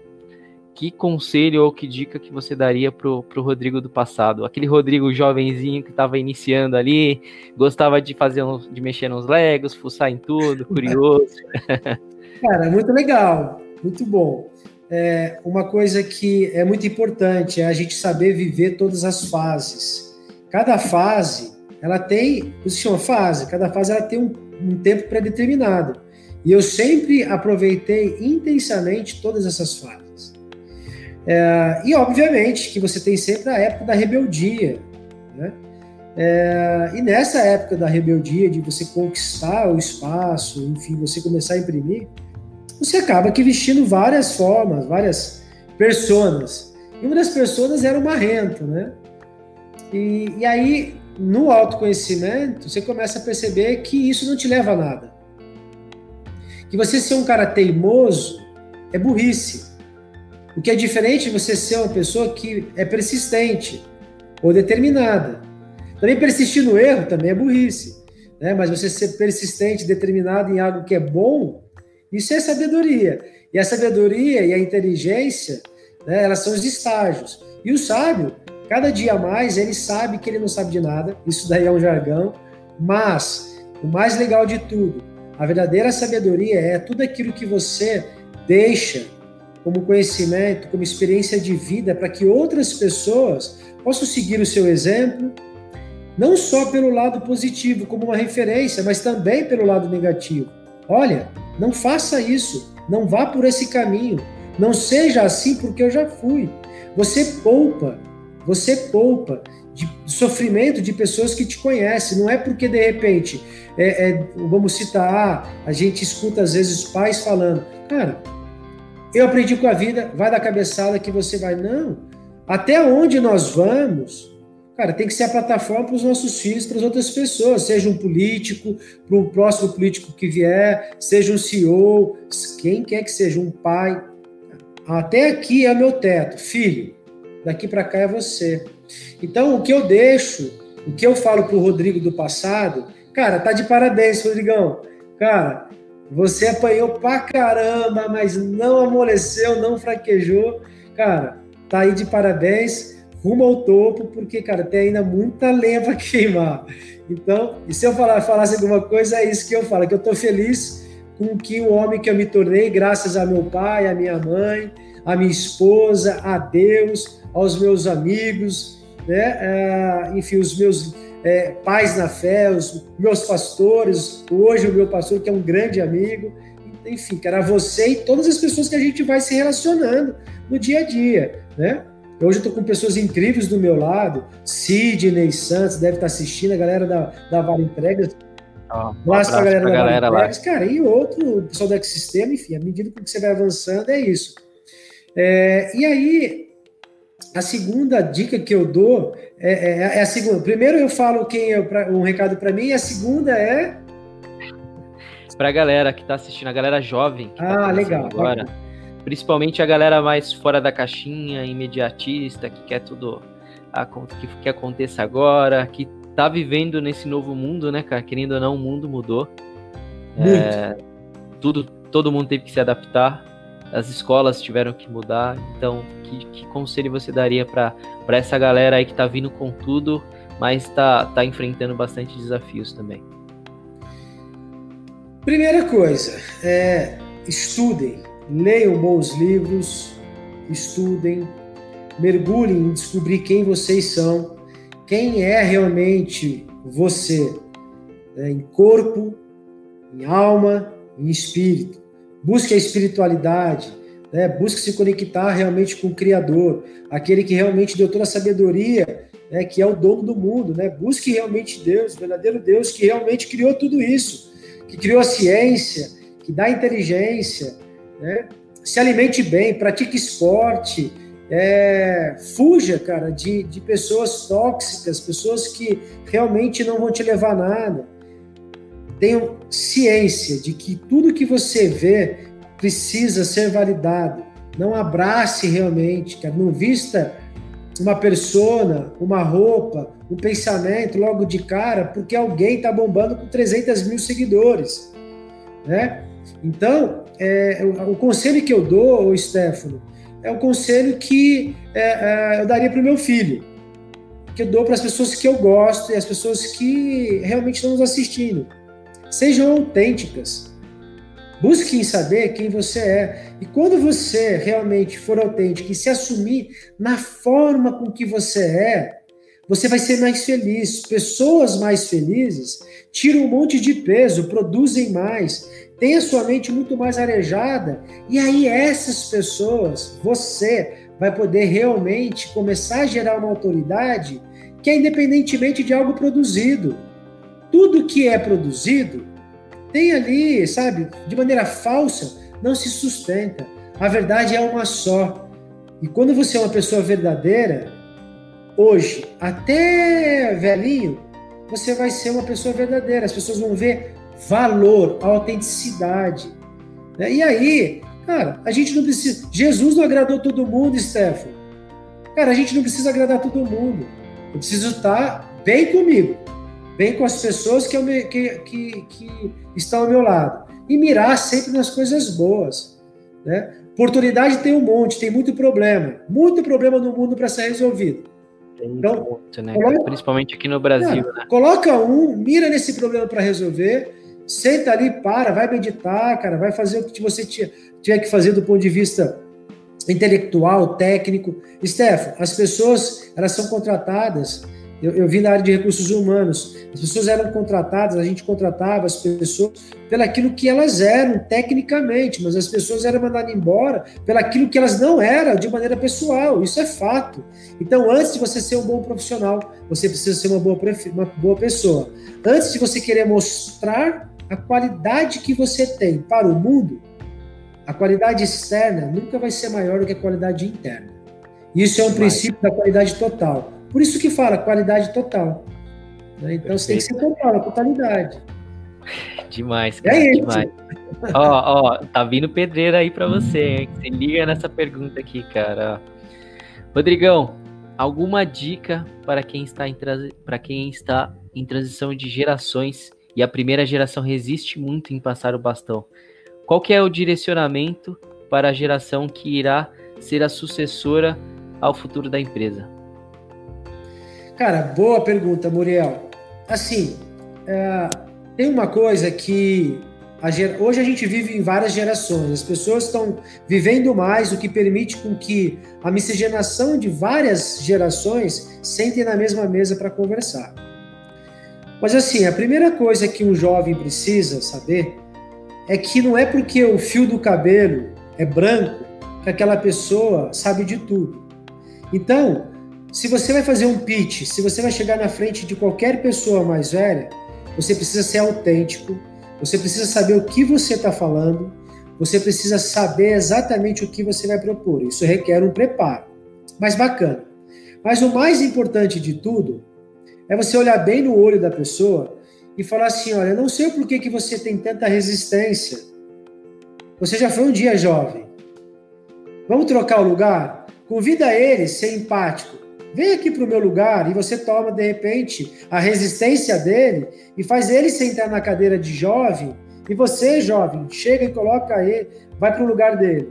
A: Que conselho ou que dica que você daria pro, pro Rodrigo do passado? Aquele Rodrigo jovenzinho que estava iniciando ali, gostava de fazer uns, de mexer nos Legos, fuçar em tudo, curioso.
B: Cara, é muito legal, muito bom. É, uma coisa que é muito importante é a gente saber viver todas as fases. Cada fase, ela tem, se chama fase, cada fase ela tem um, um tempo pré-determinado. E eu sempre aproveitei intensamente todas essas fases. É, e obviamente que você tem sempre a época da rebeldia, né? É, e nessa época da rebeldia, de você conquistar o espaço, enfim, você começar a imprimir, você acaba que vestindo várias formas, várias personas. E uma das personas era o marrento, né? E, e aí, no autoconhecimento, você começa a perceber que isso não te leva a nada. Que você ser um cara teimoso é burrice. O que é diferente de você ser uma pessoa que é persistente ou determinada. Também persistir no erro também é burrice. Né? Mas você ser persistente, determinado em algo que é bom, isso é sabedoria. E a sabedoria e a inteligência, né, elas são os estágios. E o sábio, cada dia mais, ele sabe que ele não sabe de nada, isso daí é um jargão, mas o mais legal de tudo, a verdadeira sabedoria é tudo aquilo que você deixa como conhecimento, como experiência de vida, para que outras pessoas possam seguir o seu exemplo, não só pelo lado positivo, como uma referência, mas também pelo lado negativo. Olha, não faça isso, não vá por esse caminho, não seja assim porque eu já fui. Você poupa, você poupa de sofrimento de pessoas que te conhecem. Não é porque de repente, é, é, vamos citar, ah, a gente escuta às vezes pais falando, cara, eu aprendi com a vida, vai da cabeçada que você vai. Não. Até onde nós vamos, Cara, tem que ser a plataforma para os nossos filhos, para as outras pessoas, seja um político, para um próximo político que vier, seja um CEO, quem quer que seja, um pai. Até aqui é meu teto, filho, daqui para cá é você. Então, o que eu deixo, o que eu falo para o Rodrigo do passado, cara, tá de parabéns, Rodrigão. Cara, você apanhou pra caramba, mas não amoleceu, não fraquejou. Cara, tá aí de parabéns rumo ao topo, porque, cara, tem ainda muita lenha para queimar. Então, e se eu falar, falasse alguma coisa, é isso que eu falo, que eu estou feliz com que o homem que eu me tornei, graças a meu pai, a minha mãe, a minha esposa, a Deus, aos meus amigos, né? É, enfim, os meus é, pais na fé, os meus pastores, hoje o meu pastor, que é um grande amigo, enfim, cara, você e todas as pessoas que a gente vai se relacionando no dia a dia, né? Hoje eu estou com pessoas incríveis do meu lado. Sidney Santos deve estar assistindo, a galera da, da Vale Entregas. Oh, um abraço para a galera da galera Vale Entregas. Cara, e outro, o pessoal do ecossistema, enfim, à medida que você vai avançando, é isso. É, e aí, a segunda dica que eu dou é, é, é a segunda. Primeiro eu falo quem é pra, um recado para mim, e a segunda é.
A: para a galera que está assistindo, a galera jovem que
B: tá ah, legal.
A: agora, principalmente a galera mais fora da caixinha, imediatista, que quer tudo a, que, que aconteça agora, que tá vivendo nesse novo mundo, né, cara? Querendo ou não, o mundo mudou. É, tudo, todo mundo teve que se adaptar. As escolas tiveram que mudar. Então, que, que conselho você daria para essa galera aí que tá vindo com tudo, mas tá, tá enfrentando bastante desafios também?
B: Primeira coisa, é, estudem, leiam bons livros, estudem, mergulhem em descobrir quem vocês são, quem é realmente você, né, em corpo, em alma, em espírito. Busque a espiritualidade, né, busque se conectar realmente com o Criador, aquele que realmente deu toda a sabedoria, né, que é o dono do mundo. Né? Busque realmente Deus, o verdadeiro Deus que realmente criou tudo isso, que criou a ciência, que dá inteligência. Né? Se alimente bem, pratique esporte, é, fuja, cara, de, de pessoas tóxicas, pessoas que realmente não vão te levar a nada. Tenham ciência de que tudo que você vê precisa ser validado. Não abrace realmente. Não vista uma persona, uma roupa, um pensamento logo de cara, porque alguém está bombando com 300 mil seguidores, né? Então, é, o, o conselho que eu dou, Stefano, é o conselho que é, é, eu daria para o meu filho, que eu dou para as pessoas que eu gosto e as pessoas que realmente estão nos assistindo. Sejam autênticas. Busquem saber quem você é. E quando você realmente for autêntico e se assumir na forma com que você é, você vai ser mais feliz. Pessoas mais felizes tiram um monte de peso, produzem mais, tem a sua mente muito mais arejada, e aí essas pessoas, você, vai poder realmente começar a gerar uma autoridade que é independentemente de algo produzido. Tudo que é produzido tem ali, sabe, de maneira falsa, não se sustenta. A verdade é uma só. E quando você é uma pessoa verdadeira, hoje, até velhinho, você vai ser uma pessoa verdadeira. As pessoas vão ver valor, autenticidade. Né? E aí, cara, a gente não precisa. Jesus não agradou todo mundo, Stefano. Cara, a gente não precisa agradar todo mundo. Eu preciso estar bem comigo, bem com as pessoas que, eu me, que, que, que estão ao meu lado. E mirar sempre nas coisas boas. Né? Oportunidade tem um monte, tem muito problema. Muito problema no mundo para ser resolvido.
A: Tem então, muito, né? Coloca, Principalmente aqui no Brasil.
B: né? Coloca um, mira nesse problema para resolver Senta ali, para, vai meditar, cara, vai fazer o que você tiver que fazer do ponto de vista intelectual, técnico. Stefan, as pessoas, elas são contratadas, eu, eu vi na área de recursos humanos, as pessoas eram contratadas, a gente contratava as pessoas pelaquilo que elas eram tecnicamente, mas as pessoas eram mandadas embora pelaquilo que elas não eram de maneira pessoal, isso é fato. Então, antes de você ser um bom profissional, você precisa ser uma boa, uma boa pessoa. Antes de você querer mostrar a qualidade que você tem para o mundo, a qualidade externa nunca vai ser maior do que a qualidade interna. Isso é um princípio da qualidade total. Por isso que fala qualidade total. Né? Então Perfeito. você tem que ser total, a totalidade.
A: Demais, é cara, é demais. ó, ó, tá vindo pedreira aí para você, hein? Se liga nessa pergunta aqui, cara. Rodrigão, alguma dica para quem está em, para quem está em transição de gerações e a primeira geração resiste muito em passar o bastão. Qual que é o direcionamento para a geração que irá ser a sucessora ao futuro da empresa?
B: Cara, boa pergunta, Muriel. Assim, é, tem uma coisa que a, hoje a gente vive em várias gerações. As pessoas estão vivendo mais, o que permite com que a miscigenação de várias gerações sentem na mesma mesa para conversar. Mas assim, a primeira coisa que um jovem precisa saber é que não é porque o fio do cabelo é branco que aquela pessoa sabe de tudo. Então, se você vai fazer um pitch, se você vai chegar na frente de qualquer pessoa mais velha, você precisa ser autêntico, você precisa saber o que você está falando, você precisa saber exatamente o que você vai propor. Isso requer um preparo. Mas bacana. Mas o mais importante de tudo é você olhar bem no olho da pessoa e falar assim: olha, eu não sei por que, que você tem tanta resistência. Você já foi um dia jovem. Vamos trocar o lugar? Convida ele, ser empático. Vem aqui para o meu lugar e você toma, de repente, a resistência dele e faz ele sentar na cadeira de jovem. E você, jovem, chega e coloca ele, vai para o lugar dele.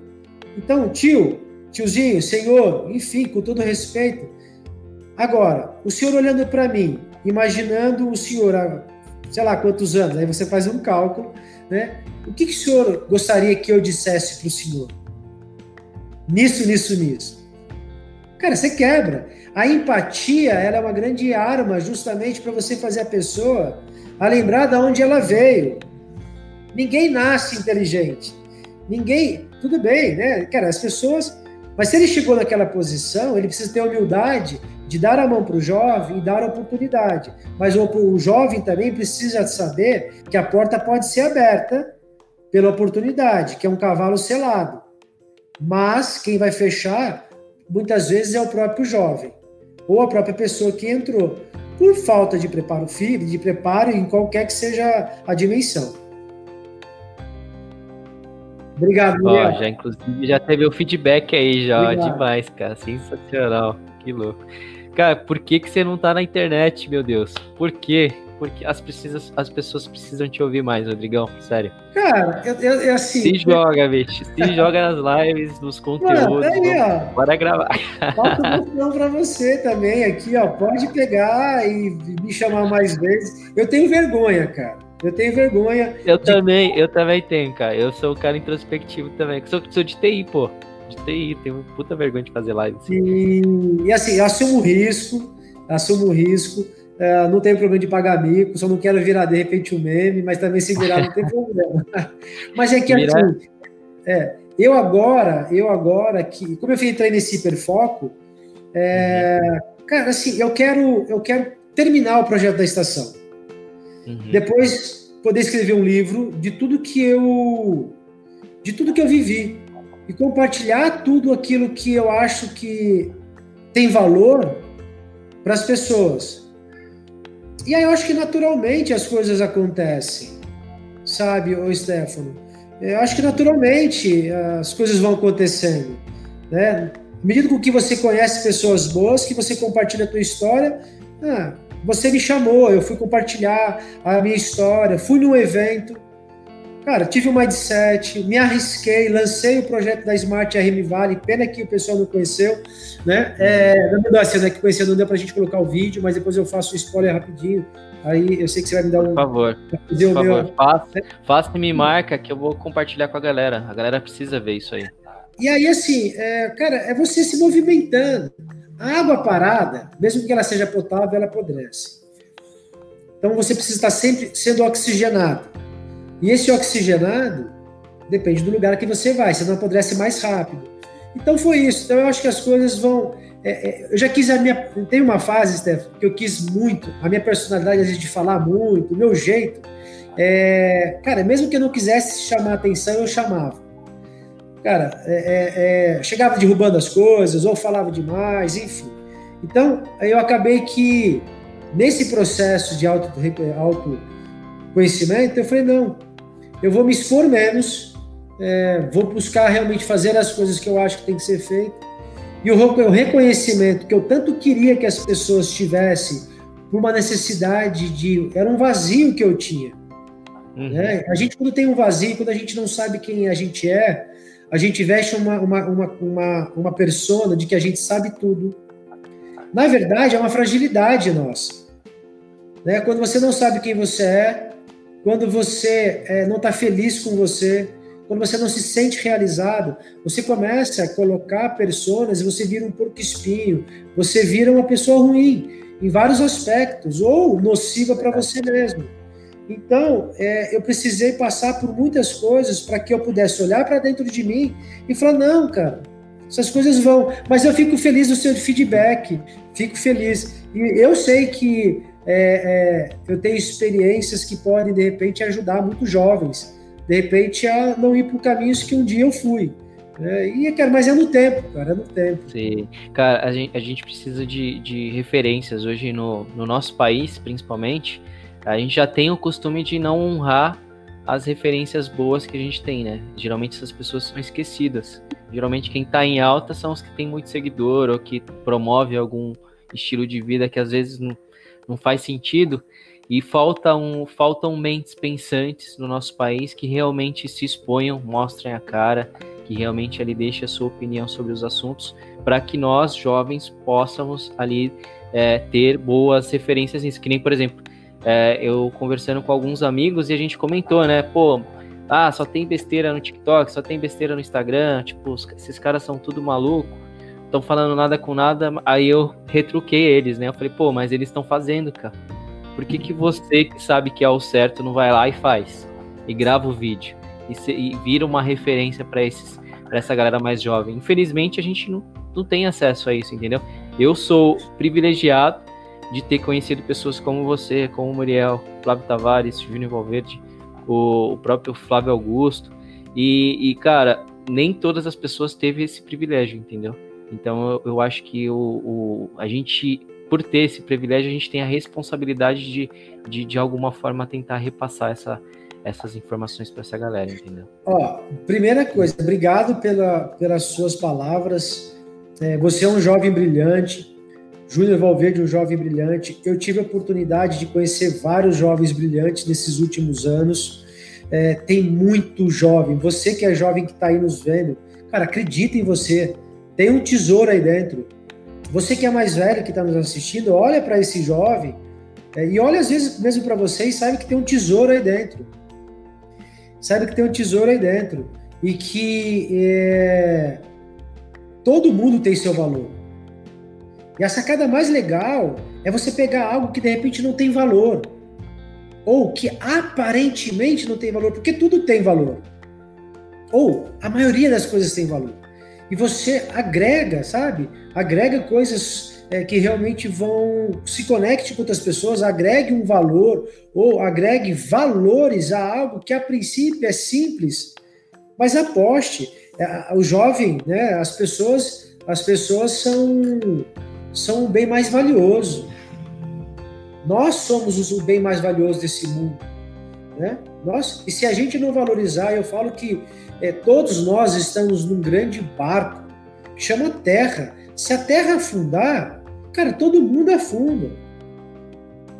B: Então, tio, tiozinho, senhor, enfim, com todo respeito. Agora, o senhor olhando para mim, imaginando o senhor há, sei lá quantos anos, aí você faz um cálculo, né? O que, que o senhor gostaria que eu dissesse para o senhor? Nisso, nisso, nisso. Cara, você quebra. A empatia é uma grande arma justamente para você fazer a pessoa a lembrar de onde ela veio. Ninguém nasce inteligente. Ninguém. Tudo bem, né? Cara, as pessoas. Mas se ele chegou naquela posição, ele precisa ter humildade de dar a mão para o jovem e dar a oportunidade. Mas o, o jovem também precisa saber que a porta pode ser aberta pela oportunidade, que é um cavalo selado. Mas quem vai fechar, muitas vezes, é o próprio jovem ou a própria pessoa que entrou, por falta de preparo físico, de preparo em qualquer que seja a dimensão.
A: Obrigado, Ó, já inclusive já teve o feedback aí já, Obrigado. demais, cara, sensacional, que louco. Cara, por que, que você não tá na internet, meu Deus? Por quê? Porque as, precisas, as pessoas precisam te ouvir mais, Rodrigão, sério.
B: Cara, eu, eu, eu assim.
A: Se joga, bicho. Se joga nas lives, nos conteúdos. Mano, aí, ó, bora gravar.
B: Falta um pra você também aqui, ó. Pode pegar e me chamar mais vezes. Eu tenho vergonha, cara. Eu tenho vergonha.
A: Eu de... também, eu também tenho, cara. Eu sou um cara introspectivo também. Sou, sou de TI, pô de TI, tenho puta vergonha de fazer live.
B: Assim. E, e assim, assumo o risco, assumo risco. Uh, não tenho problema de pagar mico, só não quero virar de repente um meme, mas também se virar não tem problema. mas é que assim, é, eu agora, eu agora que, como eu entrei nesse hiperfoco, é, uhum. cara, assim, eu quero, eu quero terminar o projeto da estação. Uhum. Depois poder escrever um livro de tudo que eu de tudo que eu vivi, e compartilhar tudo aquilo que eu acho que tem valor para as pessoas. E aí eu acho que naturalmente as coisas acontecem, sabe, ô Stefano? Eu acho que naturalmente as coisas vão acontecendo, né? À medida que você conhece pessoas boas, que você compartilha a tua história, ah, você me chamou, eu fui compartilhar a minha história, fui num evento, Cara, tive um mindset, me arrisquei, lancei o projeto da Smart RM Vale, pena que o pessoal não conheceu, né? É, não deu assim, né? Que conhecia, não deu pra gente colocar o vídeo, mas depois eu faço o spoiler rapidinho. Aí eu sei que você vai me dar um.
A: Por favor. Por favor, meu... faça, faça e me marca que eu vou compartilhar com a galera. A galera precisa ver isso aí.
B: E aí, assim, é, cara, é você se movimentando. A água parada, mesmo que ela seja potável, ela apodrece. Então você precisa estar sempre sendo oxigenado. E esse oxigenado depende do lugar que você vai, você não apodrece mais rápido. Então foi isso. Então eu acho que as coisas vão. É, é, eu já quis a minha. Tem uma fase, Steph, que eu quis muito, a minha personalidade, às vezes, de falar muito, o meu jeito. É, cara, mesmo que eu não quisesse chamar atenção, eu chamava. Cara, é, é, é chegava derrubando as coisas, ou falava demais, enfim. Então, eu acabei que, nesse processo de auto, auto eu falei, não, eu vou me expor menos, é, vou buscar realmente fazer as coisas que eu acho que tem que ser feito. E o reconhecimento que eu tanto queria que as pessoas tivessem por uma necessidade de. Era um vazio que eu tinha. Uhum. Né? A gente, quando tem um vazio, quando a gente não sabe quem a gente é, a gente veste uma, uma, uma, uma, uma persona de que a gente sabe tudo. Na verdade, é uma fragilidade nossa. Né? Quando você não sabe quem você é, quando você é, não está feliz com você, quando você não se sente realizado, você começa a colocar personas e você vira um porco espinho, você vira uma pessoa ruim em vários aspectos, ou nociva para você mesmo. Então, é, eu precisei passar por muitas coisas para que eu pudesse olhar para dentro de mim e falar: não, cara, essas coisas vão. Mas eu fico feliz do seu feedback, fico feliz. E eu sei que é, é, eu tenho experiências que podem, de repente, ajudar muitos jovens, de repente, a não ir por caminhos que um dia eu fui. É, e, cara, mas é no tempo, cara, é no tempo.
A: Sim. Cara, a gente, a gente precisa de, de referências hoje no, no nosso país, principalmente. a gente já tem o costume de não honrar as referências boas que a gente tem, né? Geralmente essas pessoas são esquecidas. Geralmente quem tá em alta são os que tem muito seguidor ou que promove algum estilo de vida que às vezes não, não faz sentido. E faltam, faltam mentes pensantes no nosso país que realmente se exponham, mostrem a cara, que realmente ali deixem a sua opinião sobre os assuntos, para que nós, jovens, possamos ali é, ter boas referências nisso. Que nem, por exemplo, é, eu conversando com alguns amigos e a gente comentou, né? Pô, ah, só tem besteira no TikTok, só tem besteira no Instagram, tipo, esses caras são tudo maluco, estão falando nada com nada. Aí eu retruquei eles, né? Eu falei, pô, mas eles estão fazendo, cara. Por que, que você que sabe que é o certo não vai lá e faz? E grava o vídeo e, se, e vira uma referência para esses para essa galera mais jovem. Infelizmente a gente não, não tem acesso a isso, entendeu? Eu sou privilegiado de ter conhecido pessoas como você, como o Muriel, Flávio Tavares, Júnior Valverde, o, o, próprio Flávio Augusto. E, e, cara, nem todas as pessoas teve esse privilégio, entendeu? Então eu, eu acho que o, o, a gente, por ter esse privilégio, a gente tem a responsabilidade de, de, de alguma forma, tentar repassar essa, essas informações para essa galera, entendeu?
B: Ó, primeira coisa, obrigado pela, pelas suas palavras. É, você é um jovem brilhante. Júnior Valverde, um jovem brilhante. Eu tive a oportunidade de conhecer vários jovens brilhantes nesses últimos anos. É, tem muito jovem. Você que é jovem que está aí nos vendo, cara, acredita em você. Tem um tesouro aí dentro. Você que é mais velho, que está nos assistindo, olha para esse jovem é, e olha às vezes mesmo para você e sabe que tem um tesouro aí dentro. Sabe que tem um tesouro aí dentro e que é, todo mundo tem seu valor. E a sacada mais legal é você pegar algo que de repente não tem valor, ou que aparentemente não tem valor, porque tudo tem valor. Ou a maioria das coisas tem valor. E você agrega, sabe? Agrega coisas é, que realmente vão se conecte com outras pessoas, agregue um valor ou agregue valores a algo que a princípio é simples, mas aposte. É, o jovem, né? As pessoas, as pessoas são são o bem mais valioso. Nós somos o bem mais valioso desse mundo. Né? Nós, e se a gente não valorizar, eu falo que é, todos nós estamos num grande barco que chama Terra. Se a Terra afundar, cara, todo mundo afunda.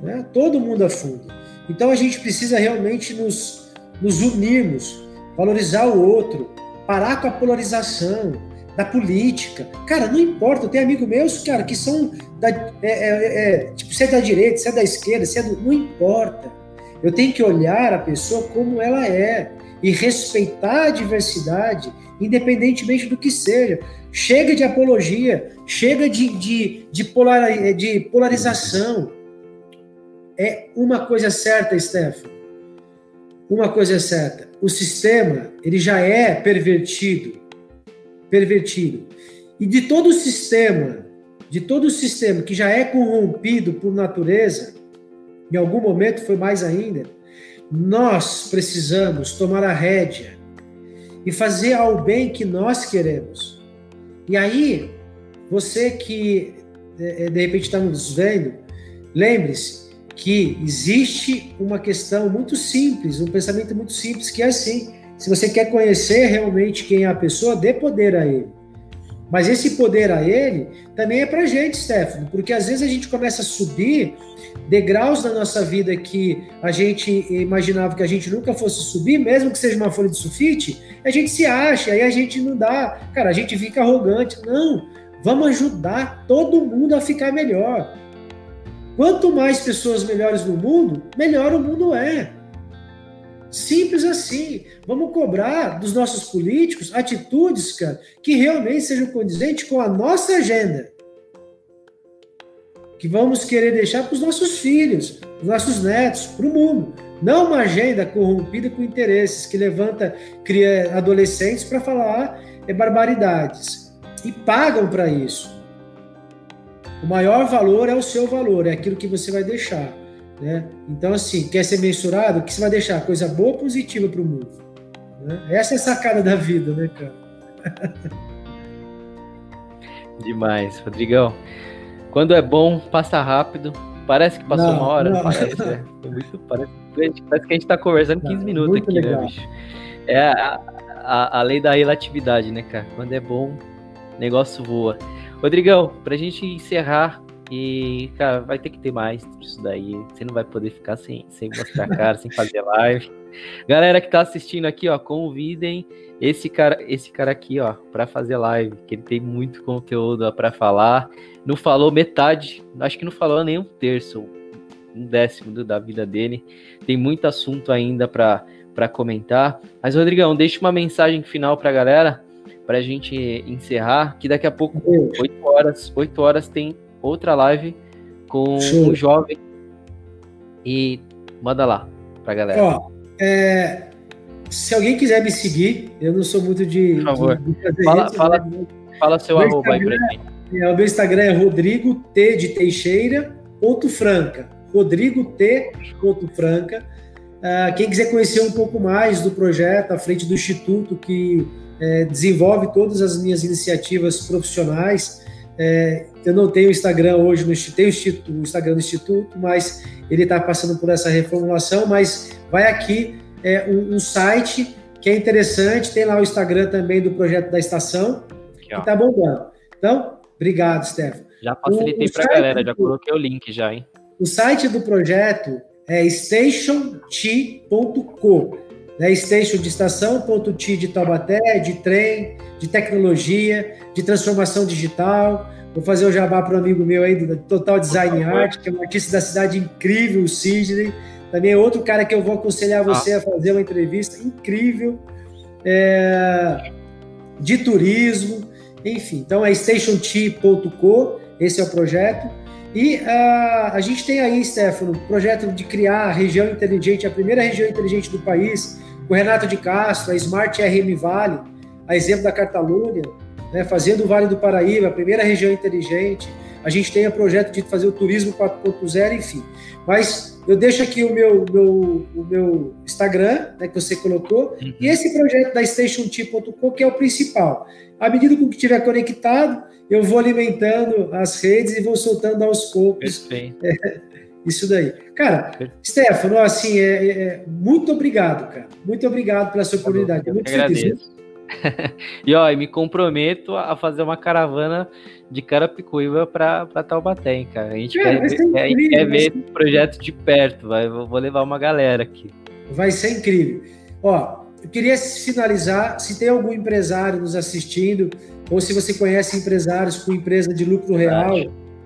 B: Né? Todo mundo afunda. Então a gente precisa realmente nos, nos unirmos, valorizar o outro, parar com a polarização, da política. Cara, não importa, tenho amigos meus, cara, que são da, é, é, é, tipo, se é da direita, se é da esquerda, se é do, não importa. Eu tenho que olhar a pessoa como ela é e respeitar a diversidade, independentemente do que seja. Chega de apologia, chega de, de, de, polar, de polarização. É uma coisa certa, Stefano. Uma coisa é certa. O sistema, ele já é pervertido pervertido. E de todo o sistema, de todo o sistema que já é corrompido por natureza, em algum momento foi mais ainda, nós precisamos tomar a rédea e fazer ao bem que nós queremos. E aí, você que é, é, de repente está nos vendo, lembre-se que existe uma questão muito simples, um pensamento muito simples, que é assim: se você quer conhecer realmente quem é a pessoa, dê poder a ele. Mas esse poder a ele também é para gente, Stefano, porque às vezes a gente começa a subir degraus da nossa vida que a gente imaginava que a gente nunca fosse subir, mesmo que seja uma folha de sulfite, a gente se acha, aí a gente não dá, cara, a gente fica arrogante. Não, vamos ajudar todo mundo a ficar melhor. Quanto mais pessoas melhores no mundo, melhor o mundo é. Simples assim. Vamos cobrar dos nossos políticos atitudes, cara, que realmente sejam condizentes com a nossa agenda. Que vamos querer deixar para os nossos filhos, os nossos netos, para o mundo. Não uma agenda corrompida com interesses que levanta cria adolescentes para falar é, barbaridades. E pagam para isso. O maior valor é o seu valor, é aquilo que você vai deixar. Né? Então, assim, quer ser mensurado? O que você vai deixar? Coisa boa positiva para o mundo? Né? Essa é a sacada da vida, né, cara?
A: Demais, Rodrigão. Quando é bom, passa rápido. Parece que passou não, uma hora. Não. Parece, é. muito, parece, parece, que a gente tá conversando 15 não, minutos aqui, né, legal. né, bicho? É a, a, a lei da relatividade, né, cara? Quando é bom, negócio voa. Rodrigão, pra gente encerrar, e, cara, vai ter que ter mais disso daí. Você não vai poder ficar sem, sem mostrar a cara, sem fazer live. Galera que tá assistindo aqui, ó, convidem esse cara, esse cara aqui, ó, para fazer live, que ele tem muito conteúdo para falar. Não falou metade, acho que não falou nem um terço, um décimo da vida dele. Tem muito assunto ainda para para comentar. Mas Rodrigão, deixa uma mensagem final para a galera, para a gente encerrar, que daqui a pouco, 8 horas, 8 horas tem outra live com um jovem. E manda lá pra galera.
B: Ó, é, se alguém quiser me seguir, eu não sou muito de.
A: Por favor. De, fala, isso, fala, né? fala seu meu arroba aí pra mim.
B: É, o meu Instagram é Rodrigo T de Teixeira, ponto Franca. Rodrigo T, ponto Franca. Uh, quem quiser conhecer um pouco mais do projeto à frente do Instituto, que é, desenvolve todas as minhas iniciativas profissionais, é, eu não tenho Instagram hoje, no, tenho o Instagram do Instituto, mas ele está passando por essa reformulação, mas vai aqui é, um, um, site que é interessante, tem lá o Instagram também do projeto da estação, que está bombando. Então, obrigado, Stefano.
A: Já facilitei para a galera, já coloquei o link já, hein?
B: O site do projeto é stationt.co né? Station de estação, ponto T de Taubaté, de trem, de tecnologia, de transformação digital. Vou fazer o jabá para um amigo meu aí do Total Design Art, que é um artista da cidade incrível, o Sidney. Também é outro cara que eu vou aconselhar você ah. a fazer uma entrevista incrível. É, de turismo, enfim. Então é stationt.co, esse é o projeto. E uh, a gente tem aí, Stefano, o projeto de criar a região inteligente, a primeira região inteligente do país, o Renato de Castro, a Smart RM Vale, a exemplo da Catalunha, né, fazendo o Vale do Paraíba, a primeira região inteligente. A gente tem o projeto de fazer o turismo 4.0, enfim. Mas eu deixo aqui o meu, meu, o meu Instagram, né, que você colocou, uhum. e esse projeto da StationT.com, que é o principal. À medida que estiver conectado, eu vou alimentando as redes e vou soltando aos poucos. Perfeito. É, isso daí. Cara, Stefano, assim, é, é, é, muito obrigado, cara. Muito obrigado pela sua oportunidade.
A: Eu muito feliz. e ó, me comprometo a fazer uma caravana de Carapicuíba para Taubaté, hein, cara. A gente quer, ver, incrível, a gente quer ver esse projeto de perto. Vai, vou levar uma galera aqui.
B: Vai ser incrível. Ó, eu queria finalizar, se tem algum empresário nos assistindo, ou se você conhece empresários com empresa de lucro real,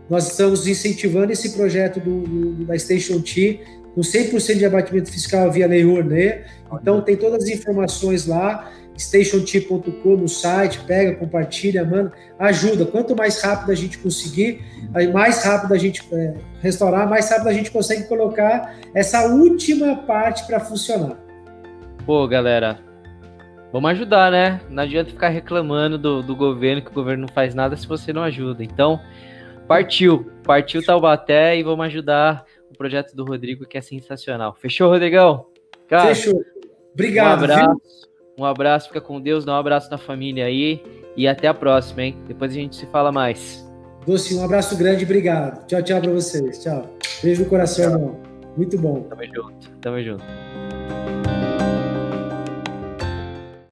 B: nós estamos incentivando esse projeto do, do da Station T com 100% de abatimento fiscal via Lei Rouanet. Então, tem todas as informações lá, stationt.com no site, pega, compartilha, manda, ajuda. Quanto mais rápido a gente conseguir, mais rápido a gente é, restaurar, mais rápido a gente consegue colocar essa última parte para funcionar.
A: Pô, galera, vamos ajudar, né? Não adianta ficar reclamando do, do governo, que o governo não faz nada se você não ajuda. Então, Partiu, partiu Taubaté e vamos ajudar o projeto do Rodrigo, que é sensacional. Fechou, Rodrigão?
B: Cara, Fechou. Obrigado.
A: Um abraço, um abraço, fica com Deus, dá um abraço na família aí e até a próxima, hein? Depois a gente se fala mais.
B: Doce, um abraço grande, obrigado. Tchau, tchau para vocês. Tchau. Beijo no coração, irmão. Muito bom.
A: Tamo junto, tamo junto.